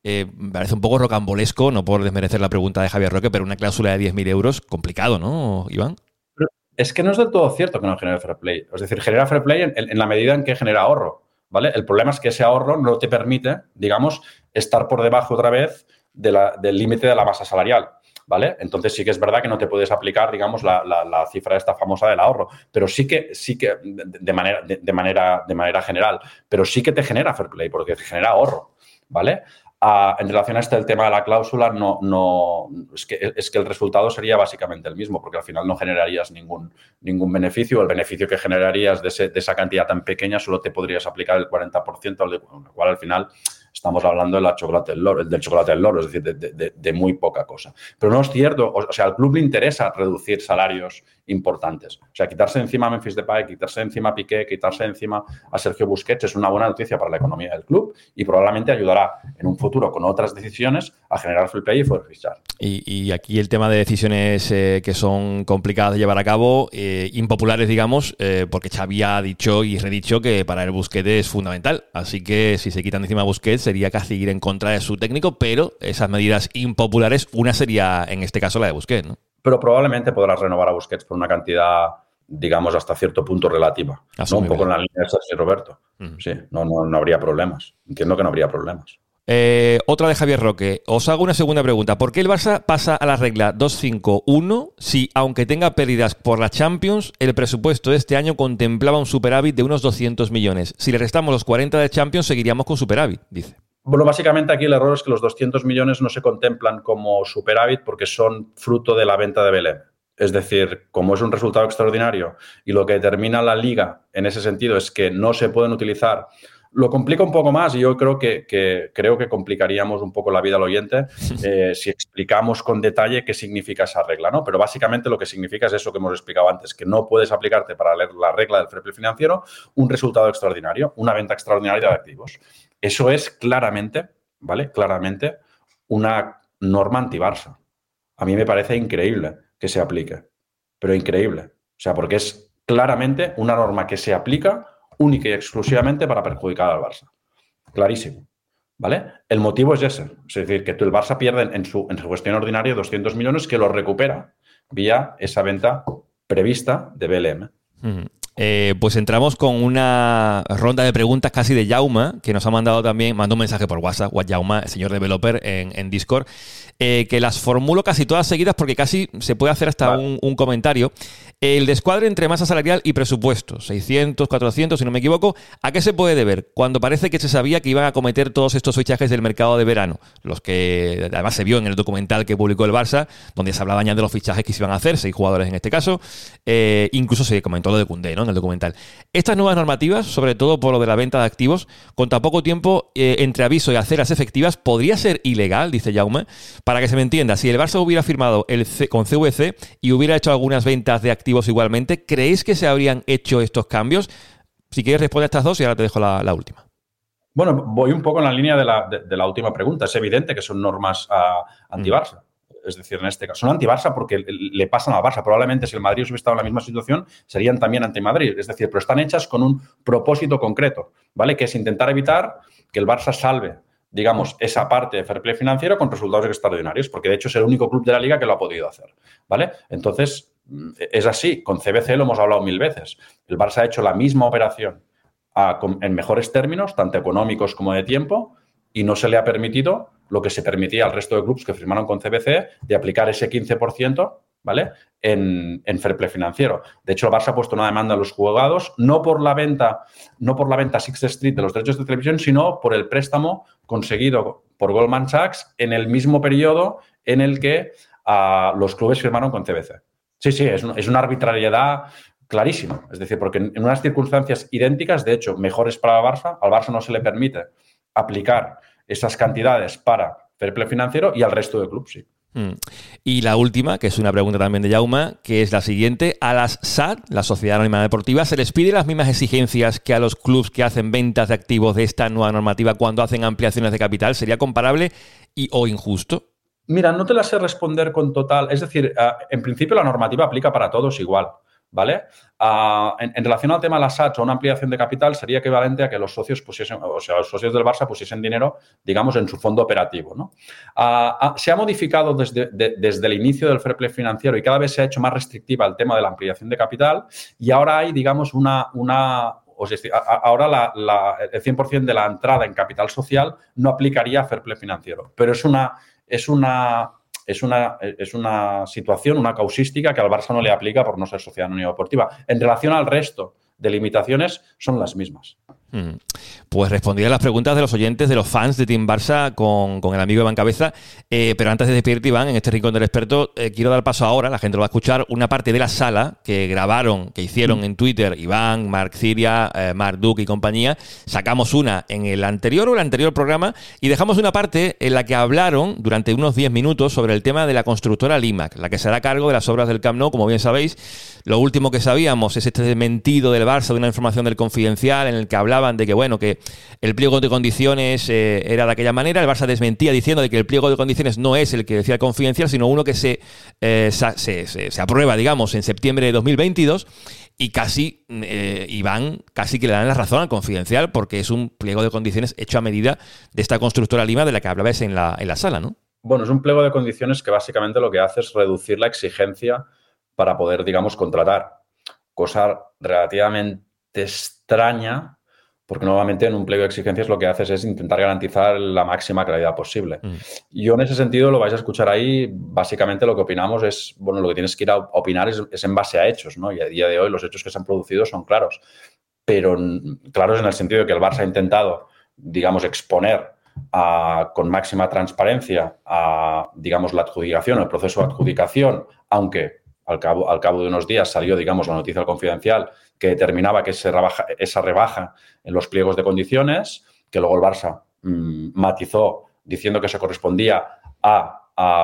Eh, parece un poco rocambolesco, no por desmerecer la pregunta de Javier Roque, pero una cláusula de 10.000 euros, complicado, ¿no, Iván? Es que no es del todo cierto que no genere fair play. Es decir, genera fair play en, la medida en que genera ahorro. ¿vale? El problema es que ese ahorro no te permite, digamos, estar por debajo otra vez del límite de la masa salarial. ¿Vale? Entonces sí que es verdad que no te puedes aplicar, digamos, la, la, cifra esta famosa del ahorro, pero sí que, sí que de, manera, de, manera, de manera general, pero sí que te genera fair play, porque te genera ahorro, ¿vale? En relación a este el tema de la cláusula, no, no, es, que, es que el resultado sería básicamente el mismo, porque al final no generarías ningún, ningún beneficio. El beneficio que generarías de, esa cantidad tan pequeña solo te podrías aplicar el 40%, al lo cual al final estamos hablando de la chocolate del del chocolate del loro, es decir, de, muy poca cosa. Pero no es cierto, o sea, al club le interesa reducir salarios importantes. O sea, quitarse encima a Memphis Depay, quitarse encima a Piqué, quitarse encima a Sergio Busquets es una buena noticia para la economía del club y probablemente ayudará en un futuro con otras decisiones a generar free play y poder fichar. Y, aquí el tema de decisiones eh, que son complicadas de llevar a cabo, eh, impopulares, digamos, eh, porque Xavi ha dicho y redicho que para el Busquets es fundamental. Así que si se quitan encima a Busquets sería casi ir en contra de su técnico, pero esas medidas impopulares, una sería en este caso la de Busquets, ¿no? Pero probablemente podrás renovar a Busquets por una cantidad, digamos, hasta cierto punto relativa. ¿no? Un poco en la línea de Sergio Roberto. Sí, no, no, no habría problemas. Entiendo que no habría problemas. Eh, otra de Javier Roque. Os hago una segunda pregunta. ¿Por qué el Barça pasa a la regla 2-5-1 si, aunque tenga pérdidas por la Champions, el presupuesto de este año contemplaba un superávit de unos 200 millones? Si le restamos los 40 de Champions, seguiríamos con superávit, dice. Bueno, básicamente aquí el error es que los 200 millones no se contemplan como superávit porque son fruto de la venta de Belén. Es decir, como es un resultado extraordinario y lo que determina la liga en ese sentido es que no se pueden utilizar lo complica un poco más y yo creo que, creo que complicaríamos un poco la vida al oyente eh, si explicamos con detalle qué significa esa regla, ¿no? Pero básicamente lo que significa es eso que hemos explicado antes, que no puedes aplicarte para leer la regla del fair financiero un resultado extraordinario, una venta extraordinaria de activos. Eso es claramente, ¿vale? Claramente una norma anti-Barça. A mí me parece increíble que se aplique, pero increíble. O sea, porque es claramente una norma que se aplica única y exclusivamente para perjudicar al Barça. Clarísimo. ¿Vale? El motivo es ese. Es decir, que el Barça pierde en su, en su ordinaria 200 millones que lo recupera vía esa venta prevista de BLM. Eh, pues entramos con una ronda de preguntas casi de Jauma, que nos ha mandado también, mandó un mensaje por WhatsApp, Jauma, señor developer, en, en Discord, eh, que las formulo casi todas seguidas porque casi se puede hacer hasta un, un, comentario. El descuadre entre masa salarial y presupuesto, 600, 400, si no me equivoco, ¿a qué se puede deber? Cuando parece que se sabía que iban a cometer todos estos fichajes del mercado de verano, los que además se vio en el documental que publicó el Barça, donde se hablaba ya de los fichajes que se iban a hacer, seis jugadores en este caso, eh, incluso se comentó lo de Cundé ¿no? El documental. Estas nuevas normativas, sobre todo por lo de la venta de activos, con tan poco tiempo eh, entre aviso y aceras efectivas, podría ser ilegal, dice Jaume, para que se me entienda, si el Barça hubiera firmado el con CVC y hubiera hecho algunas ventas de activos, igualmente. ¿Creéis que se habrían hecho estos cambios? Si quieres responder estas dos y ahora te dejo la, última. Bueno, voy un poco en la línea de la, última pregunta. Es evidente que son normas uh, anti-Barça. Es decir, en este caso, son anti-Barça porque le pasan a Barça. Probablemente si el Madrid hubiera estado en la misma situación, serían también anti-Madrid. Es decir, pero están hechas con un propósito concreto, ¿vale? Que es intentar evitar que el Barça salve digamos, esa parte de fair play financiero con resultados extraordinarios, porque de hecho es el único club de la liga que lo ha podido hacer, ¿vale? Entonces, es así, con CBC lo hemos hablado mil veces. El Barça ha hecho la misma operación en mejores términos, tanto económicos como de tiempo, y no se le ha permitido lo que se permitía al resto de clubes que firmaron con CBC de aplicar ese 15%, ¿vale? En, en, fair play financiero. De hecho, el Barça ha puesto una demanda a los jugados, no por la venta, no por la venta Sixth Street de los derechos de televisión, sino por el préstamo conseguido por Goldman Sachs en el mismo periodo en el que ah, los clubes firmaron con CBC. Sí, sí, es, es una arbitrariedad clarísima. Es decir, porque en, unas circunstancias idénticas, de hecho, mejores para el Barça, al Barça no se le permite aplicar esas cantidades para fair play financiero y al resto del club sí. Mm. Y la última, que es una pregunta también de Jauma, que es la siguiente. A las SAD, la Sociedad Anónima Deportiva, ¿se les pide las mismas exigencias que a los clubes que hacen ventas de activos de esta nueva normativa cuando hacen ampliaciones de capital? ¿Sería comparable y o injusto? Mira, no te la sé responder con total. Es decir, ah, en principio la normativa aplica para todos igual. ¿Vale? En, relación al tema de la SAT o una ampliación de capital, sería equivalente a que los socios pusiesen, o sea, los socios del Barça pusiesen dinero, digamos, en su fondo operativo. ¿no? Se ha modificado desde, desde, el inicio del fair play financiero y cada vez se ha hecho más restrictiva el tema de la ampliación de capital y ahora hay, digamos, una, una, ahora el 100% de la entrada en capital social no aplicaría a fair play financiero, pero es una, es una, es una, es una situación, una causística que al Barça no le aplica por no ser sociedad anónima deportiva. En relación al resto de limitaciones, son las mismas. Mm. Pues respondí a las preguntas de los oyentes, de los fans de Team Barça con, con el amigo Iván Cabeza. Eh, pero antes de despedirte, Iván, en este rincón del experto, eh, quiero dar paso ahora, la gente lo va a escuchar, una parte de la sala que grabaron, que hicieron en Twitter Iván, Marc Ciria, eh, Marc Duque y compañía. Sacamos una en el anterior o el anterior programa y dejamos una parte en la que hablaron durante unos 10 minutos sobre el tema de la constructora Limac, la que se hará cargo de las obras del Camp Nou, como bien sabéis. Lo último que sabíamos es este desmentido del Barça de una información del confidencial en el que de que, bueno, que el pliego de condiciones eh, era de aquella manera. El Barça desmentía diciendo de que el pliego de condiciones no es el que decía el confidencial, sino uno que se, eh, se, se, aprueba, digamos, en septiembre de 2022. Y casi, eh, Iván, casi que le dan la razón al confidencial porque es un pliego de condiciones hecho a medida de esta constructora Lima de la que hablabas en la, en la sala, ¿no? Bueno, es un pliego de condiciones que básicamente lo que hace es reducir la exigencia para poder, digamos, contratar. Cosa relativamente extraña porque nuevamente en un pliego de exigencias lo que haces es intentar garantizar la máxima calidad posible. Mm. Yo en ese sentido lo vais a escuchar ahí, básicamente lo que opinamos es, bueno, lo que tienes que ir a opinar es, en base a hechos, ¿no? Y a día de hoy los hechos que se han producido son claros, pero claros en el sentido de que el Barça ha intentado, digamos, exponer con máxima transparencia a, digamos, la adjudicación, el proceso de adjudicación, aunque al cabo, al cabo de unos días salió, digamos, la noticia confidencial que determinaba que se rebaja, esa rebaja en los pliegos de condiciones, que luego el Barça mm, matizó diciendo que se correspondía a,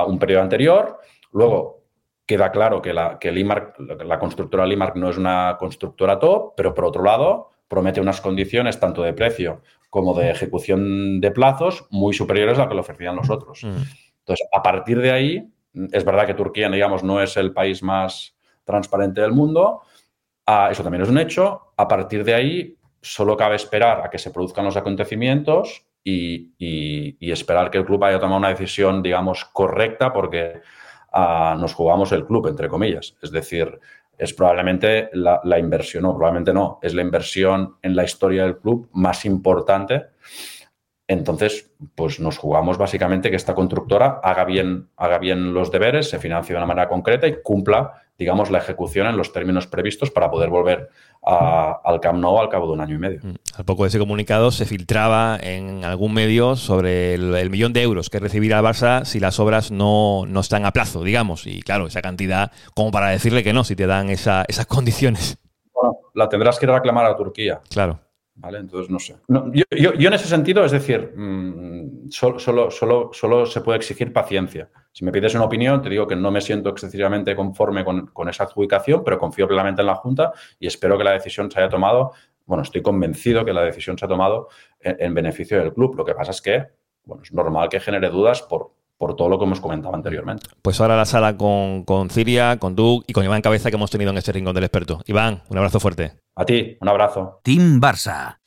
un periodo anterior. Luego queda claro que, la, que la constructora Limark no es una constructora top, pero por otro lado promete unas condiciones tanto de precio como de ejecución de plazos muy superiores a lo que le ofrecían los otros. Mm. Entonces, a partir de ahí, es verdad que Turquía, digamos, no es el país más transparente del mundo, Ah, eso también es un hecho. A partir de ahí, solo cabe esperar a que se produzcan los acontecimientos y, esperar que el club haya tomado una decisión, digamos, correcta, porque ah, nos jugamos el club, entre comillas. Es decir, es probablemente la, inversión, no, probablemente no, es la inversión en la historia del club más importante. Entonces, pues nos jugamos básicamente que esta constructora haga bien, haga bien los deberes, se financie de una manera concreta y cumpla digamos, la ejecución en los términos previstos para poder volver al Camp Nou al cabo de un año y medio. Mm. Al poco de ese comunicado se filtraba en algún medio sobre el, millón de euros que recibirá el Barça si las obras no, están a plazo, digamos. Y claro, esa cantidad como para decirle que no, si te dan esas condiciones. Bueno, la tendrás que reclamar a Turquía. Claro. ¿Vale? Entonces, no sé. yo, en ese sentido, es decir, mm, solo, solo, solo, solo, se puede exigir paciencia. Si me pides una opinión, te digo que no me siento excesivamente conforme con, con, esa adjudicación, pero confío plenamente en la Junta y espero que la decisión se haya tomado, bueno, estoy convencido que la decisión se ha tomado en, en beneficio del club. Lo que pasa es que, bueno, es normal que genere dudas por, por todo lo que hemos comentado anteriormente. Pues ahora la sala con, con Ciria, con Doug y con Iván Cabeza que hemos tenido en este rincón del experto. Iván, un abrazo fuerte. A ti, un abrazo. Team Barça.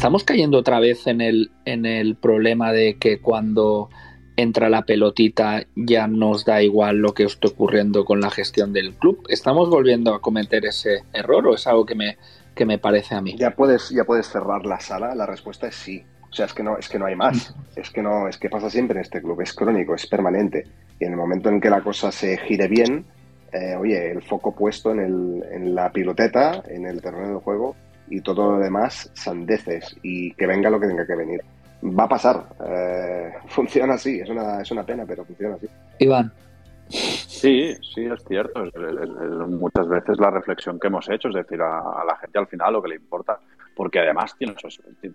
Estamos cayendo otra vez en el, en el problema de que cuando entra la pelotita, ya nos da igual lo que esté ocurriendo con la gestión del club. ¿Estamos volviendo a cometer ese error o es algo que me, que me parece a mí? Ya puedes, ya puedes cerrar la sala, la respuesta es sí. O sea, es que no, es que no hay más. Es que no, es que pasa siempre en este club, es crónico, es permanente. Y en el momento en que la cosa se gire bien, eh, oye, el foco puesto en, el, en la piloteta, en el terreno del juego, y todo lo demás sandeces. Y que venga lo que tenga que venir va a pasar. Eh, funciona así, es una, es una pena, pero funciona así. Iván. Sí, sí, es cierto. muchas veces la reflexión que hemos hecho, es decir, a, la gente al final lo que le importa, porque además tiene,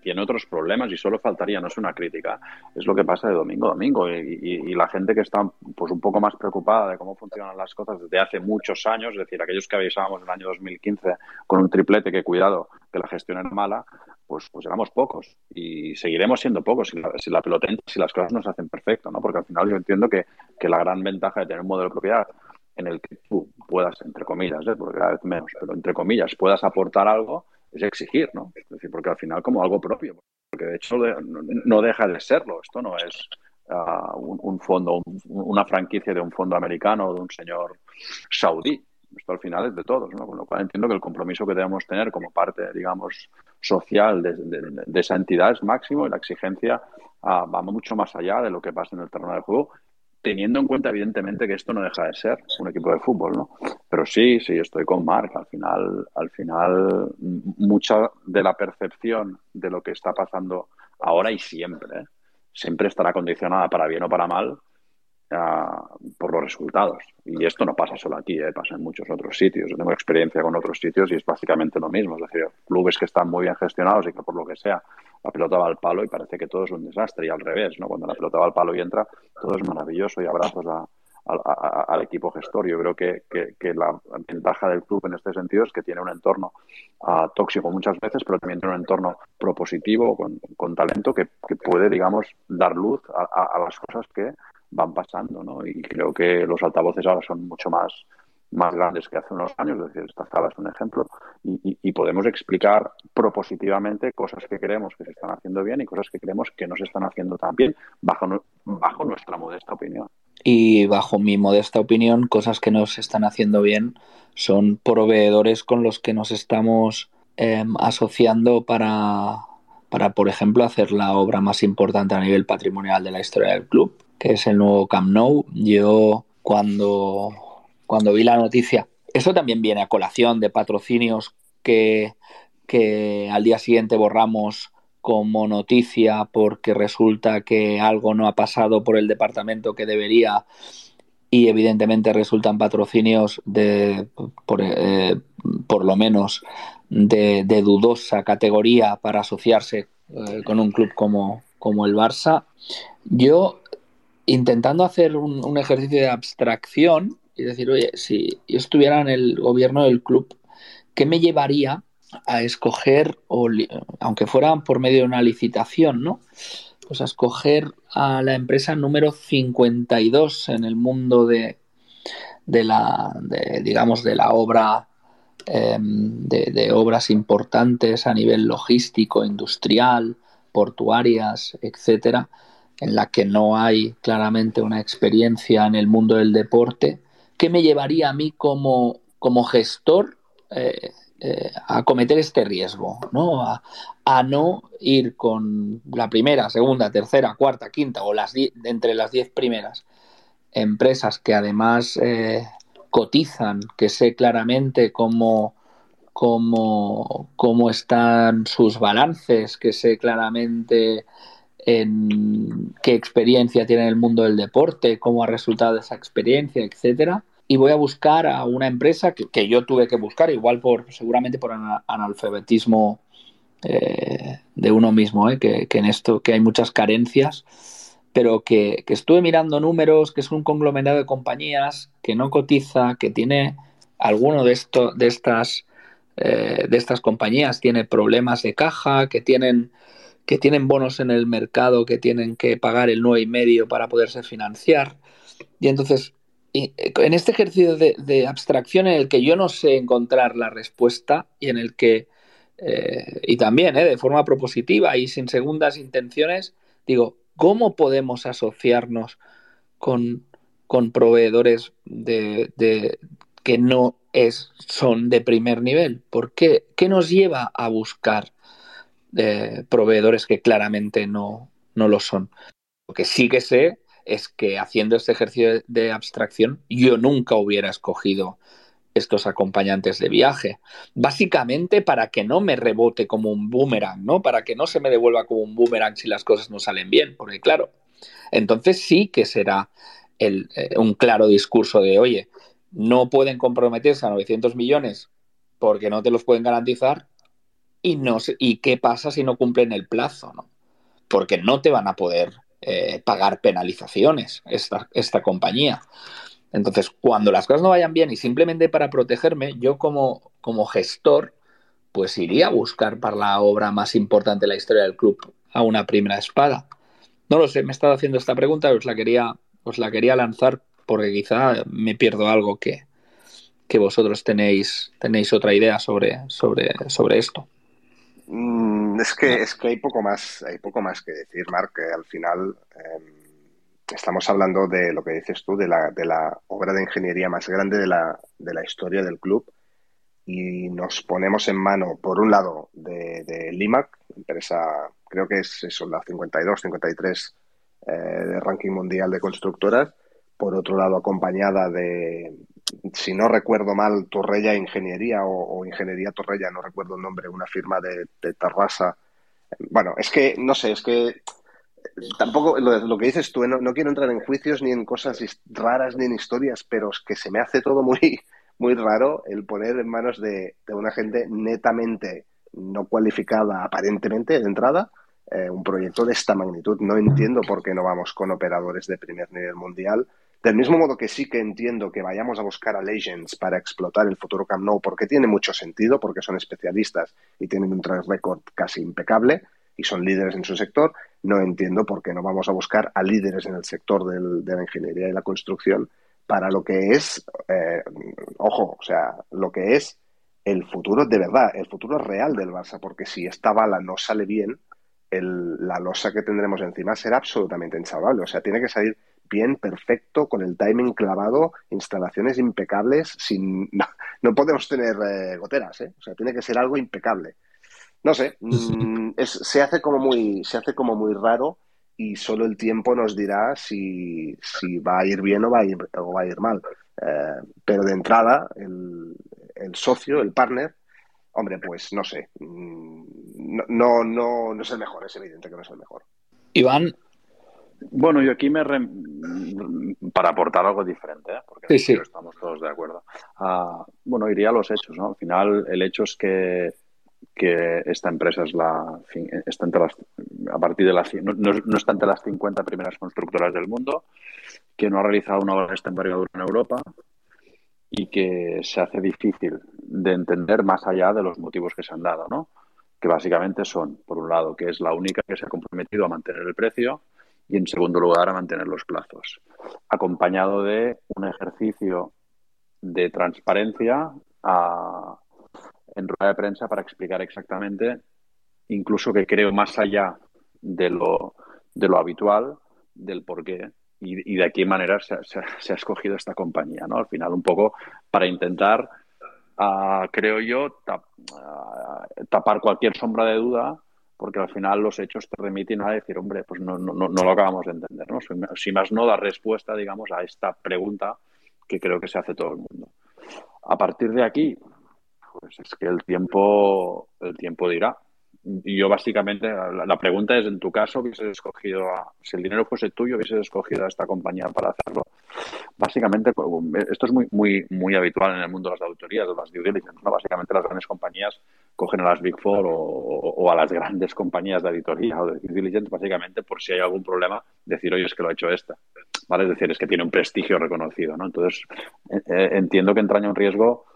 tiene otros problemas y solo faltaría, no es una crítica, es lo que pasa de domingo a domingo. Y, la gente que está pues un poco más preocupada de cómo funcionan las cosas desde hace muchos años, es decir, aquellos que avisábamos en el año 2015 con un triplete que cuidado, que la gestión era mala, pues, pues éramos pocos y seguiremos siendo pocos si la, si la si las cosas no se hacen perfecto, ¿no? Porque al final yo entiendo que, que, la gran ventaja de tener un modelo de propiedad en el que tú puedas, entre comillas, ¿eh? porque cada vez menos, pero entre comillas, puedas aportar algo, es exigir, ¿no? Es decir, porque al final como algo propio, porque de hecho no, deja de serlo, esto no es uh, un, un, fondo, una franquicia de un fondo americano o de un señor saudí, esto al final es de todos, ¿no? Con lo cual entiendo que el compromiso que debemos tener como parte, digamos, social de, esa entidad es máximo y la exigencia ah, va mucho más allá de lo que pasa en el terreno de juego teniendo en cuenta, evidentemente, que esto no deja de ser un equipo de fútbol, ¿no? Pero sí, sí, estoy con Marc. Al final, al final, mucha de la percepción de lo que está pasando ahora y siempre, ¿eh? siempre estará condicionada para bien o para mal por los resultados. Y esto no pasa solo aquí, ¿eh? pasa en muchos otros sitios. Yo tengo experiencia con otros sitios y es básicamente lo mismo. Es decir, clubes que están muy bien gestionados y que por lo que sea la pelota va al palo y parece que todo es un desastre. Y al revés, ¿no? cuando la pelota va al palo y entra, todo es maravilloso y abrazos al equipo gestor. Yo creo que, la ventaja del club en este sentido es que tiene un entorno uh, tóxico muchas veces, pero también tiene un entorno propositivo, con, talento, que, puede, digamos, dar luz a las cosas que van pasando, ¿no? Y creo que los altavoces ahora son mucho más, más grandes que hace unos años, es decir, esta sala es un ejemplo, y, podemos explicar propositivamente cosas que creemos que se están haciendo bien y cosas que creemos que no se están haciendo tan bien, bajo, bajo nuestra modesta opinión. Y bajo mi modesta opinión, cosas que no se están haciendo bien son proveedores con los que nos estamos em, asociando para, para, por ejemplo, hacer la obra más importante a nivel patrimonial de la historia del club que es el nuevo Camp Nou. Yo cuando, cuando vi la noticia, eso también viene a colación de patrocinios que, que al día siguiente borramos como noticia porque resulta que algo no ha pasado por el departamento que debería y evidentemente resultan patrocinios de por, eh, lo menos de, dudosa categoría para asociarse eh, con un club como, como el Barça. Yo intentando hacer un, ejercicio de abstracción y decir, oye, si yo estuviera en el gobierno del club, ¿qué me llevaría a escoger, o, aunque fuera por medio de una licitación, ¿no? Pues a escoger a la empresa número 52 en el mundo de, de la, digamos, de la obra, em, de, de obras importantes a nivel logístico, industrial, portuarias, etcétera, en la que no hay claramente una experiencia en el mundo del deporte, ¿qué me llevaría a mí como, como gestor eh, eh, a cometer este riesgo? ¿no? A, no ir con la primera, segunda, tercera, cuarta, quinta o las entre las diez primeras empresas que además eh, cotizan, que sé claramente cómo, cómo, cómo están sus balances, que sé claramente en qué experiencia tiene en el mundo del deporte, cómo ha resultado esa experiencia, etcétera. Y voy a buscar a una empresa que, yo tuve que buscar, igual por seguramente por analfabetismo eh, de uno mismo, eh, que, en esto que hay muchas carencias, pero que, estuve mirando números, que es un conglomerado de compañías que no cotiza, que tiene alguno de esto, de estas eh, de estas compañías tiene problemas de caja, que tienen que tienen bonos en el mercado que tienen que pagar el y medio para poderse financiar. Y entonces, en este ejercicio de, abstracción en el que yo no sé encontrar la respuesta y en el que, eh, y también eh, de forma propositiva y sin segundas intenciones, digo, ¿cómo podemos asociarnos con, proveedores de, que no son de primer nivel? ¿Por qué? ¿Qué nos lleva a buscar proveedores que claramente no, no lo son. Lo que sí que sé es que haciendo este ejercicio de abstracción yo nunca hubiera escogido estos acompañantes de viaje. Básicamente para que no me rebote como un boomerang, ¿no? Para que no se me devuelva como un boomerang si las cosas no salen bien, porque claro, entonces sí que será el, eh, un claro discurso de, oye, no pueden comprometerse a 900 millones porque no te los pueden garantizar, y, no, y qué pasa si no cumplen el plazo, ¿no? Porque no te van a poder eh, pagar penalizaciones esta, esta compañía. Entonces, cuando las cosas no vayan bien y simplemente para protegerme, yo como, como gestor, pues iría a buscar para la obra más importante de la historia del club a una primera espada. No lo sé, me he estado haciendo esta pregunta, os la quería, os la quería lanzar porque quizá me pierdo algo que, que vosotros tenéis, tenéis otra idea sobre, sobre, sobre esto. Mm, es que, es que hay poco más, hay poco más que decir, Marc, que al final em, estamos hablando de lo que dices tú, de la, de la obra de ingeniería más grande de la, de la historia del club. Y nos ponemos en mano, por un lado, de, de Limac, empresa, creo que es eso, la 52, 53 eh, de ranking mundial de constructoras, por otro lado acompañada de, si no recuerdo mal, Torrella Ingeniería o, Ingeniería Torrella, no recuerdo el nombre, una firma de, de Tarrasa. Bueno, es que, no sé, es que tampoco lo, que dices tú, ¿eh? no, quiero entrar en juicios ni en cosas raras ni en historias, pero es que se me hace todo muy, muy raro el poner en manos de, una gente netamente no cualificada aparentemente de entrada eh, un proyecto de esta magnitud. No entiendo por qué no vamos con operadores de primer nivel mundial del mismo modo que sí que entiendo que vayamos a buscar a Legends para explotar el futuro Camp Nou, porque tiene mucho sentido, porque son especialistas y tienen un track record casi impecable y son líderes en su sector, no entiendo por qué no vamos a buscar a líderes en el sector de la ingeniería y la construcción para lo que es, eh, ojo, o sea, lo que es el futuro de verdad, el futuro real del Barça, porque si esta bala no sale bien, la losa que tendremos encima será absolutamente insalvable. O sea, tiene que salir bien, perfecto, con el timing clavado, instalaciones impecables, sin no, podemos tener eh, goteras, ¿eh? O sea, tiene que ser algo impecable. No sé, mm, se hace como muy, se hace como muy raro y solo el tiempo nos dirá si, si va a ir bien o va a ir, o va a ir mal. Eh, pero de entrada, el, el, socio, el partner, hombre, pues no sé, mm, no, no, no, no es el mejor, es evidente que no es el mejor. Iván, bueno, yo aquí me para aportar algo diferente, ¿eh? porque estamos todos de acuerdo. Ah, bueno, iría a los hechos, ¿no? Al final, el hecho es que, que esta empresa es la está entre las, a partir de las no, no, está entre las 50 primeras constructoras del mundo, que no ha realizado una obra de esta envergadura en Europa y que se hace difícil de entender más allá de los motivos que se han dado, ¿no? Que básicamente son, por un lado, que es la única que se ha comprometido a mantener el precio y en segundo lugar a mantener los plazos, acompañado de un ejercicio de transparencia en rueda de prensa para explicar exactamente, incluso que creo más allá de lo, de lo habitual, del por qué y, de qué manera se, ha escogido esta compañía. ¿no? Al final, un poco para intentar, ah, creo yo, ah, tapar cualquier sombra de duda porque al final los hechos te remiten a decir, hombre, pues no, no, no, lo acabamos de entender, ¿no? Si más no da respuesta, digamos, a esta pregunta que creo que se hace todo el mundo. A partir de aquí, pues es que el tiempo, el tiempo dirá. Yo básicamente, la, pregunta es, en tu caso, hubieses escogido, a, si el dinero fuese tuyo, hubieses escogido a esta compañía para hacerlo. Básicamente, pues, esto es muy, muy, muy habitual en el mundo de las auditorías, de las due diligence, ¿no? Básicamente las grandes compañías cogen a las Big Four o, a las grandes compañías de auditoría o de due diligence, básicamente por si hay algún problema, decir, oye, es que lo ha hecho esta. ¿Vale? Es decir, es que tiene un prestigio reconocido, ¿no? Entonces, eh, eh, entiendo que entraña un riesgo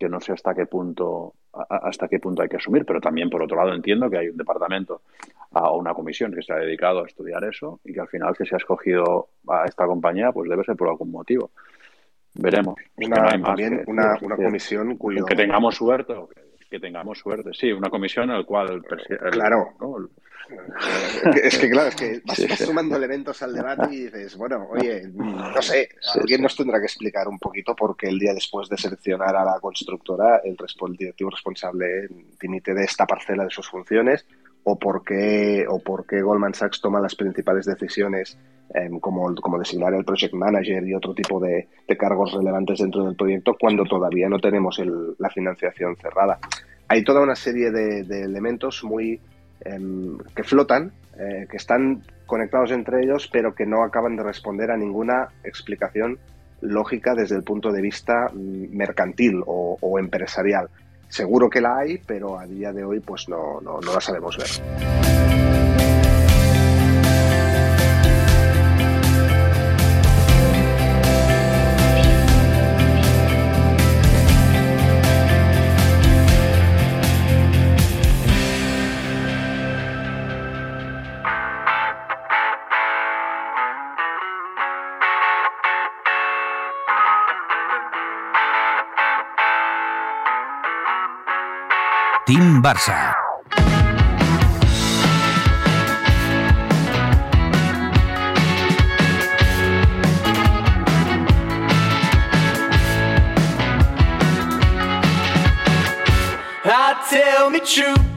que no sé hasta qué punto hasta qué punto hay que asumir, pero también por otro lado entiendo que hay un departamento o una comisión que se ha dedicado a estudiar eso y que al final que se ha escogido a esta compañía pues debe ser por algún motivo. Veremos. Una, también una, una comisión cuyo... Que tengamos suerte que, tengamos suerte. Sí, una comisión en la cual... El, claro. Es que, claro, es que vas, sumando elementos al debate y dices, bueno, oye, no sé, alguien nos tendrá que explicar un poquito por qué el día después de seleccionar a la constructora, el, directivo responsable dimite de esta parcela de sus funciones, o por qué, o por qué Goldman Sachs toma las principales decisiones em, como, como designar el project manager y otro tipo de, cargos relevantes dentro del proyecto cuando todavía no tenemos la financiación cerrada. Hay toda una serie de elementos muy que flotan, eh, que están conectados entre ellos, pero que no acaban de responder a ninguna explicación lógica desde el punto de vista mm, mercantil o, empresarial. Seguro que la hay, pero a día de hoy pues no, no la sabemos ver. Team Barça.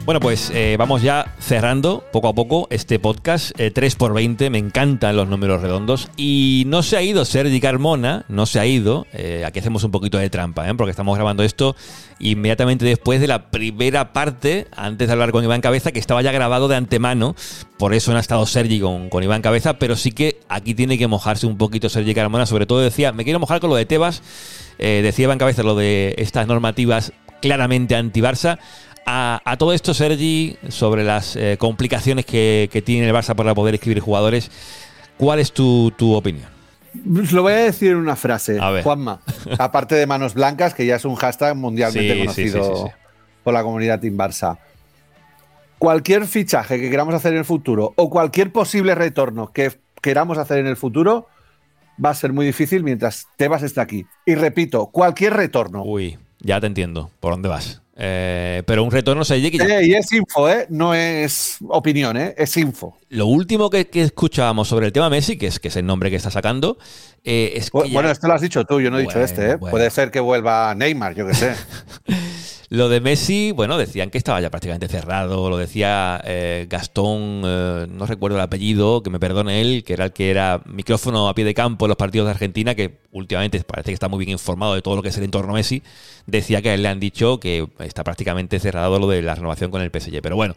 Bueno, pues eh, vamos ya cerrando poco a poco este podcast. Eh, 3 por 20 me encantan los números redondos. Y no se ha ido Sergi Carmona, no se ha ido. Eh, aquí hacemos un poquito de trampa, ¿eh? porque estamos grabando esto inmediatamente después de la primera parte, antes de hablar con Iván Cabeza, que estaba ya grabado de antemano. Por eso no ha estado Sergi con, con Iván Cabeza, pero sí que aquí tiene que mojarse un poquito Sergi Carmona. Sobre todo decía, me quiero mojar con lo de Tebas. Decía Iván Cabeza lo de estas normativas claramente anti-Barça. A, a, todo esto, Sergi, sobre las eh, complicaciones que, que, tiene el Barça para poder escribir jugadores, ¿cuál es tu, tu opinión? Lo voy a decir en una frase, Juanma. Aparte de manos blancas, que ya es un hashtag mundialmente Sí, conocido sí, sí, por la comunidad Team Barça. Cualquier fichaje que queramos hacer en el futuro o cualquier posible retorno que queramos hacer en el futuro va a ser muy difícil mientras Tebas esté aquí. Y repito, cualquier retorno. Uy, ya te entiendo. ¿Por dónde vas? Eh, pero un retorno se que ya... Eh, y es info, ¿eh? No es opinión, ¿eh? Es info. Lo último que, que escuchábamos sobre el tema Messi, que es, que es el nombre que está sacando, eh, es que Bueno, ya- esto lo has dicho tú, yo no he Bueno, dicho este, ¿eh? bueno. Puede ser que vuelva Neymar, yo qué sé. Lo de Messi, bueno, decían que estaba ya prácticamente cerrado, lo decía eh, Gastón, eh, no recuerdo el apellido, que me perdone él, que era el que era micrófono a pie de campo en los partidos de Argentina, que últimamente parece que está muy bien informado de todo lo que es el entorno Messi, decía que a él le han dicho que está prácticamente cerrado lo de la renovación con el PSG. Pero bueno,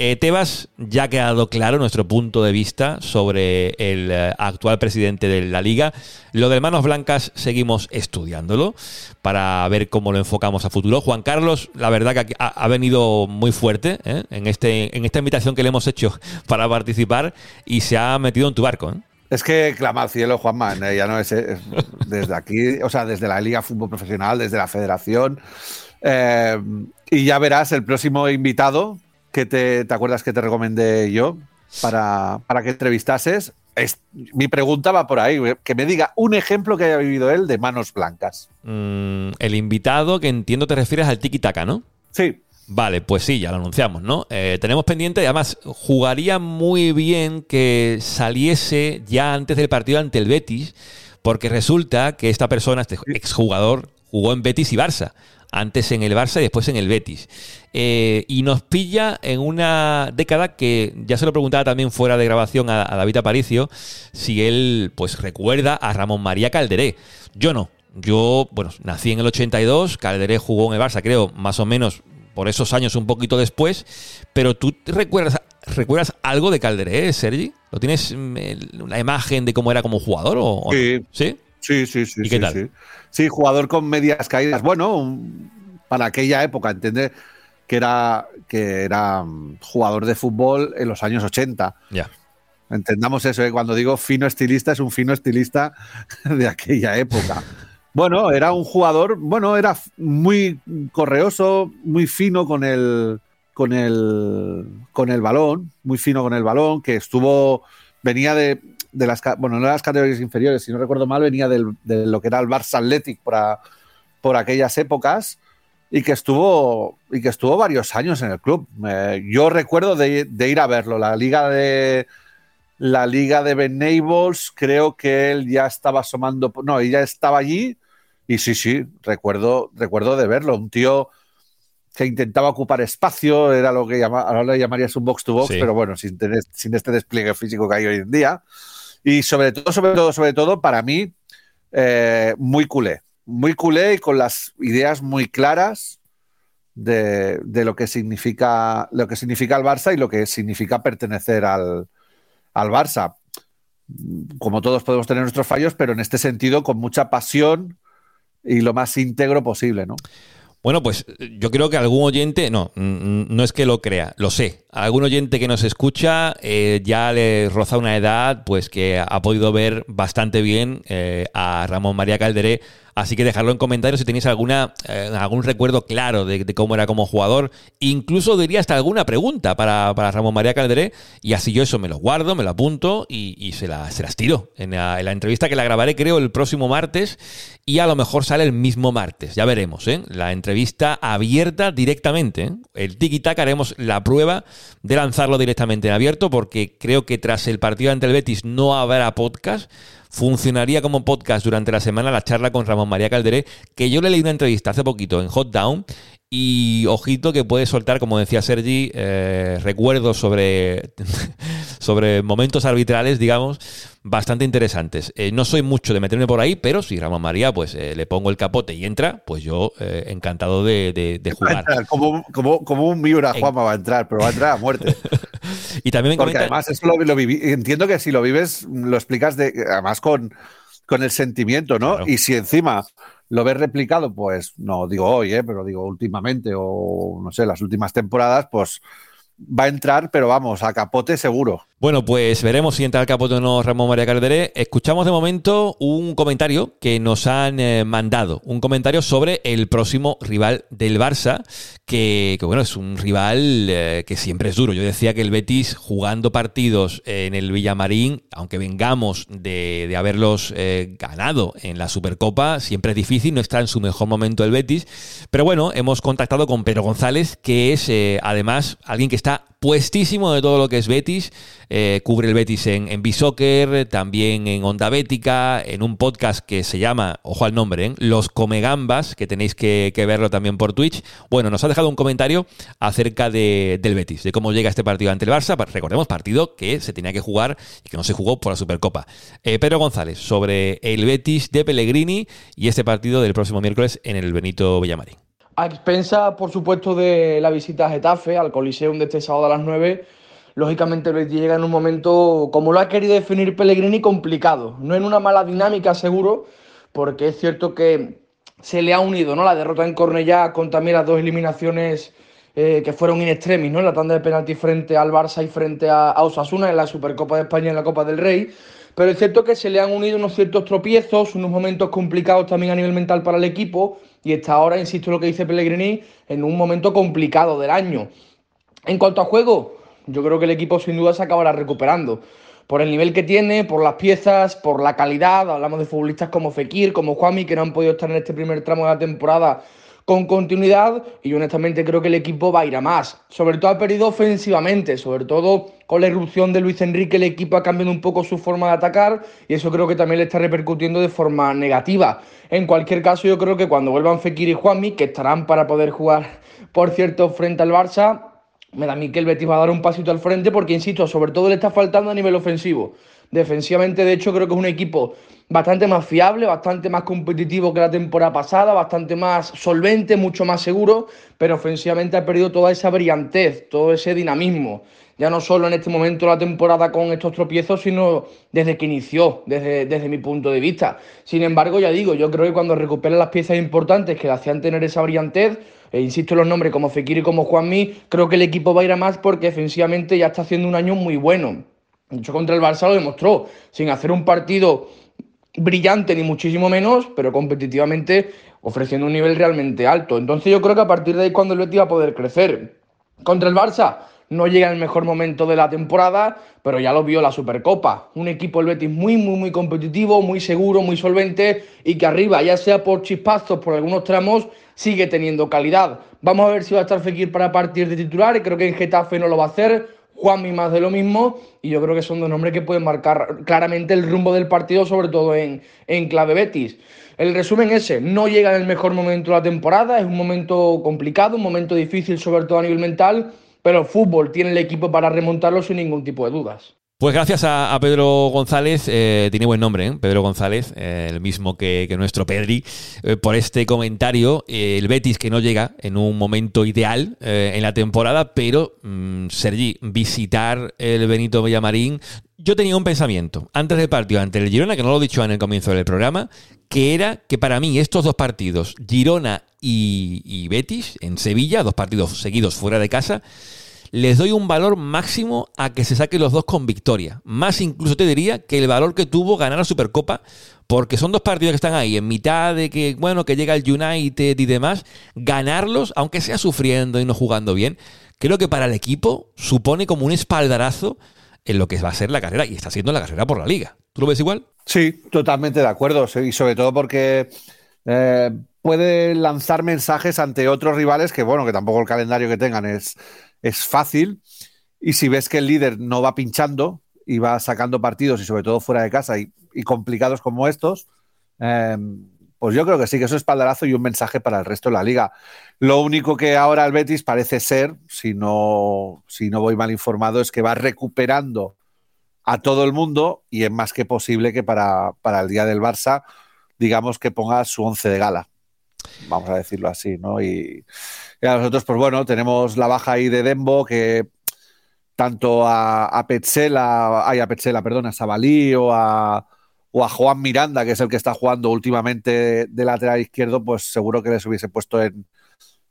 eh, Tebas ya ha quedado claro nuestro punto de vista sobre el eh, actual presidente de la liga. Lo de manos blancas seguimos estudiándolo para ver cómo lo enfocamos a futuro. Juan Carlos, la verdad que ha, venido muy fuerte ¿eh? en, este, en esta invitación que le hemos hecho para participar y se ha metido en tu barco. ¿eh? Es que clama al cielo, Juanma, ya no es, es desde aquí, o sea, desde la Liga Fútbol Profesional, desde la Federación. y ya verás el próximo invitado que te, te acuerdas que te recomendé yo para, para que entrevistases. Es, mi pregunta va por ahí, que me diga un ejemplo que haya vivido él de manos blancas. Mm, el invitado que entiendo te refieres al Tiki Taka, ¿no? Sí. Vale, pues sí, ya lo anunciamos, ¿no? Eh, tenemos pendiente, y además, jugaría muy bien que saliese ya antes del partido ante el Betis, porque resulta que esta persona, este exjugador, jugó en Betis y Barça. Antes en el Barça y después en el Betis. Eh, y nos pilla en una década que ya se lo preguntaba también fuera de grabación a, a David Aparicio, si él pues recuerda a Ramón María Calderé. Yo no. Yo, bueno, nací en el 82, Calderé jugó en el Barça, creo, más o menos por esos años un poquito después, pero tú recuerdas, recuerdas algo de Calderé, Sergi? ¿Lo tienes mm, una imagen de cómo era como jugador o? Sí. ¿Sí? Sí, sí, sí. ¿Y qué sí, tal? Sí. Sí, jugador con medias caídas. Bueno, un- para aquella época, entender que era, que era mm, jugador de fútbol en los años 80. Ya. Entendamos eso, ¿eh? cuando digo fino estilista, es un fino estilista de aquella época. Bueno, era un jugador, bueno, era muy correoso, muy fino con el, con el, con el balón, muy fino con el balón, que estuvo, venía de, de las, bueno, no de las categorías inferiores, si no recuerdo mal, venía del- de lo que era el Barça Athletic por, a- por aquellas épocas y que estuvo y que estuvo varios años en el club. Eh, yo recuerdo de, de ir a verlo, la liga de la liga de Ben Nables, creo que él ya estaba asomando, no, él ya estaba allí y sí, sí, recuerdo, recuerdo de verlo, un tío que intentaba ocupar espacio, era lo que llama, ahora le llamarías un box to box, Sí. pero bueno, sin, tener- sin este despliegue físico que hay hoy en día. Y sobre todo, sobre todo, sobre todo, para mí, eh, muy culé. Muy culé y con las ideas muy claras de, de lo que significa lo que significa el Barça y lo que significa pertenecer al, al Barça. Como todos podemos tener nuestros fallos, pero en este sentido con mucha pasión y lo más íntegro posible, ¿no? Bueno, pues yo creo que algún oyente, no, no es que lo crea, lo sé. Algún oyente que nos escucha eh, ya le roza una edad, pues que ha podido ver bastante bien eh, a Ramón María Calderé. Así que dejadlo en comentarios si tenéis alguna, eh, algún recuerdo claro de, cómo era como jugador. Incluso diría hasta alguna pregunta para, para Ramón María Calderé. Y así yo eso me lo guardo, me lo apunto y, se, la- se las tiro en la, en la entrevista que la grabaré creo el próximo martes. Y a lo mejor sale el mismo martes. Ya veremos, ¿eh? La entrevista abierta directamente. ¿eh? El tiki-taka haremos la prueba de lanzarlo directamente en abierto porque creo que tras el partido ante el Betis no habrá podcast. Funcionaría como podcast durante la semana la charla con Ramón María Calderé, que yo le leí una entrevista hace poquito en Hot Down y ojito que puede soltar, como decía Sergi, eh, recuerdos sobre, sobre momentos arbitrales, digamos, bastante interesantes. Eh, no soy mucho de meterme por ahí, pero si Ramón María pues eh, le pongo el capote y entra, pues yo encantado de, jugar. Como, como, como, un Miura Juanma va a entrar, pero va a entrar a muerte. y también Porque además eso lo, viví, entiendo que si lo vives, lo explicas de, además con, con el sentimiento, ¿no? Y si encima lo ves replicado, pues no digo hoy, ¿eh? pero digo últimamente o no sé, las últimas temporadas, pues va a entrar, pero vamos, a capote seguro. Bueno, pues veremos si entra al capote o no Ramón María Calderé. Escuchamos de momento un comentario que nos han eh, mandado, un comentario sobre el próximo rival del Barça, que, bueno, es un rival eh, que siempre es duro. Yo decía que el Betis jugando partidos en el Villamarín, aunque vengamos de, haberlos eh, ganado en la Supercopa, siempre es difícil, no está en su mejor momento el Betis. Pero bueno, hemos contactado con Pedro González, que es además alguien que está puestísimo de todo lo que es Betis. Eh, cubre el Betis en, en B-Soccer, también en Onda Bética, en un podcast que se llama, ojo al nombre, ¿eh? Los Comegambas, que tenéis que, verlo también por Twitch. Bueno, nos ha dejado un comentario acerca de, del Betis, de cómo llega este partido ante el Barça. Recordemos, partido que se tenía que jugar y que no se jugó por la Supercopa. Eh, Pedro González, sobre el Betis de Pellegrini y este partido del próximo miércoles en el Benito Villamarín. A expensa, por supuesto, de la visita a Getafe, al Coliseum de este sábado a las 9, lógicamente Betis llega en un momento, como lo ha querido definir Pellegrini, complicado. No en una mala dinámica, seguro, porque es cierto que se le ha unido ¿no? la derrota en Cornellá con también las dos eliminaciones eh, que fueron in extremis, ¿no? la tanda de penalti frente al Barça y frente a, a Osasuna en la Supercopa de España y en la Copa del Rey. Pero es cierto que se le han unido unos ciertos tropiezos, unos momentos complicados también a nivel mental para el equipo y está ahora, insisto en lo que dice Pellegrini, en un momento complicado del año. En cuanto a juego, yo creo que el equipo sin duda se acabará recuperando. Por el nivel que tiene, por las piezas, por la calidad. Hablamos de futbolistas como Fekir, como Juanmi, que no han podido estar en este primer tramo de la temporada con continuidad y honestamente creo que el equipo va a ir a más. Sobre todo ha perdido ofensivamente, sobre todo con la irrupción de Luis Enrique el equipo ha cambiado un poco su forma de atacar y eso creo que también le está repercutiendo de forma negativa. En cualquier caso yo creo que cuando vuelvan Fekir y Juanmi, que estarán para poder jugar por cierto frente al Barça, me da a mí que el Betis va a dar un pasito al frente porque, insisto, sobre todo le está faltando a nivel ofensivo. Defensivamente, de hecho, creo que es un equipo bastante más fiable, bastante más competitivo que la temporada pasada, bastante más solvente, mucho más seguro, pero ofensivamente ha perdido toda esa brillantez, todo ese dinamismo. Ya no solo en este momento la temporada con estos tropiezos, sino desde que inició, desde, desde mi punto de vista. Sin embargo, ya digo, yo creo que cuando recupera las piezas importantes que le hacían tener esa brillantez, e insisto en los nombres como Fekir y como Juanmi, creo que el equipo va a ir a más porque defensivamente ya está haciendo un año muy bueno. De hecho, contra el Barça lo demostró, sin hacer un partido brillante ni muchísimo menos, pero competitivamente ofreciendo un nivel realmente alto. Entonces yo creo que a partir de ahí cuando el Betis va a poder crecer. Contra el Barça no llega el mejor momento de la temporada, pero ya lo vio la Supercopa. Un equipo el Betis muy, muy, muy competitivo, muy seguro, muy solvente y que arriba, ya sea por chispazos, por algunos tramos, sigue teniendo calidad. Vamos a ver si va a estar Fekir para partir de titular creo que en Getafe no lo va a hacer. Juanmi más de lo mismo y yo creo que son dos nombres que pueden marcar claramente el rumbo del partido, sobre todo en, en clave Betis. El resumen ese, no llega en el mejor momento de la temporada, es un momento complicado, un momento difícil sobre todo a nivel mental, pero el fútbol tiene el equipo para remontarlo sin ningún tipo de dudas. Pues gracias a, Pedro González, eh, tiene buen nombre, ¿eh? Pedro González, eh, el mismo que, nuestro Pedri, por este comentario. el Betis que no llega en un momento ideal en la temporada, pero mm, Sergi, visitar el Benito Villamarín, yo tenía un pensamiento antes del partido ante el Girona, que no lo he dicho en el comienzo del programa, que era que para mí estos dos partidos, Girona y Betis, en Sevilla, dos partidos seguidos fuera de casa, les doy un valor máximo a que se saquen los dos con victoria. Más incluso te diría que el valor que tuvo ganar la Supercopa, porque son dos partidos que están ahí, en mitad de que, bueno, que llega el United y demás, ganarlos, aunque sea sufriendo y no jugando bien, creo que para el equipo supone como un espaldarazo en lo que va a ser la carrera, y está siendo la carrera por la liga. ¿Tú lo ves igual? Sí, totalmente de acuerdo, y sobre todo porque... Eh, puede lanzar mensajes ante otros rivales que, bueno, que tampoco el calendario que tengan es, es fácil. Y si ves que el líder no va pinchando y va sacando partidos y sobre todo fuera de casa y, complicados como estos, em, Pues yo creo que sí, que es espaldarazo y un mensaje para el resto de la liga. Lo único que ahora el Betis parece ser, si no, si no voy mal informado, es que va recuperando a todo el mundo y es más que posible que para, para el día del Barça, digamos que ponga su once de gala. Vamos a decirlo así, ¿no? Y, a nosotros, pues bueno, tenemos la baja ahí de Dembo que tanto a, a Petzela, ay, a Petzela, perdón, a Sabalí o a, Juan Miranda, que es el que está jugando últimamente de lateral izquierdo, pues seguro que les hubiese puesto en,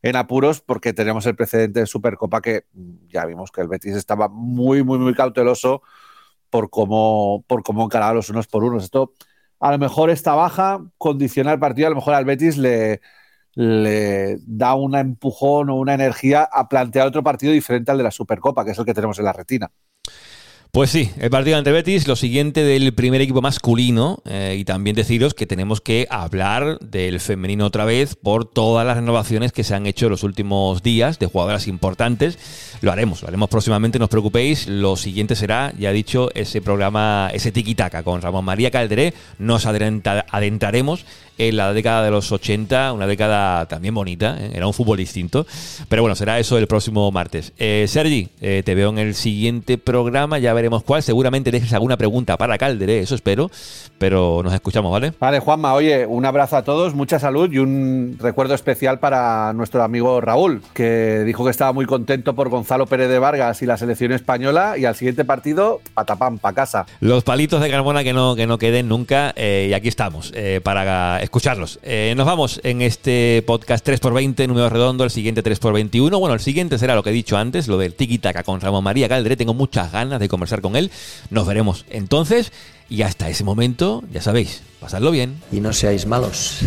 en apuros porque tenemos el precedente de Supercopa que ya vimos que el Betis estaba muy, muy, muy cauteloso por cómo, por cómo encaraba los unos por unos. Esto, a lo mejor esta baja condiciona el partido, a lo mejor al Betis le, da un empujón o una energía a plantear otro partido diferente al de la Supercopa, que es el que tenemos en la retina. Pues sí, el partido ante Betis, lo siguiente del primer equipo masculino eh, y también deciros que tenemos que hablar del femenino otra vez por todas las renovaciones que se han hecho en los últimos días de jugadoras importantes. Lo haremos, lo haremos próximamente, no os preocupéis. Lo siguiente será, ya he dicho, ese programa, ese tiki-taka con Ramón María Calderé. Nos adentraremos en la década de los 80, una década también bonita, ¿eh? era un fútbol distinto. Pero bueno, será eso el próximo martes. Eh, Sergi, eh, te veo en el siguiente programa, ya veremos cuál. Seguramente dejes alguna pregunta para Calderé, eso espero. Pero nos escuchamos, ¿vale? Vale, Juanma, oye, un abrazo a todos, mucha salud y un recuerdo especial para nuestro amigo Raúl, que dijo que estaba muy contento por Gonzalo Pérez de Vargas y la selección española. Y al siguiente partido, patapam, pa' casa. Los palitos de Carmona que no, que no queden nunca. y aquí estamos para escucharlos. Eh, nos vamos en este podcast 3x20, número redondo, el siguiente 3x21. Bueno, el siguiente será lo que he dicho antes, lo del tiki taka con Ramón María Calderé. Tengo muchas ganas de conversar con él. Nos veremos entonces y hasta ese momento, ya sabéis, pasadlo bien. Y no seáis malos.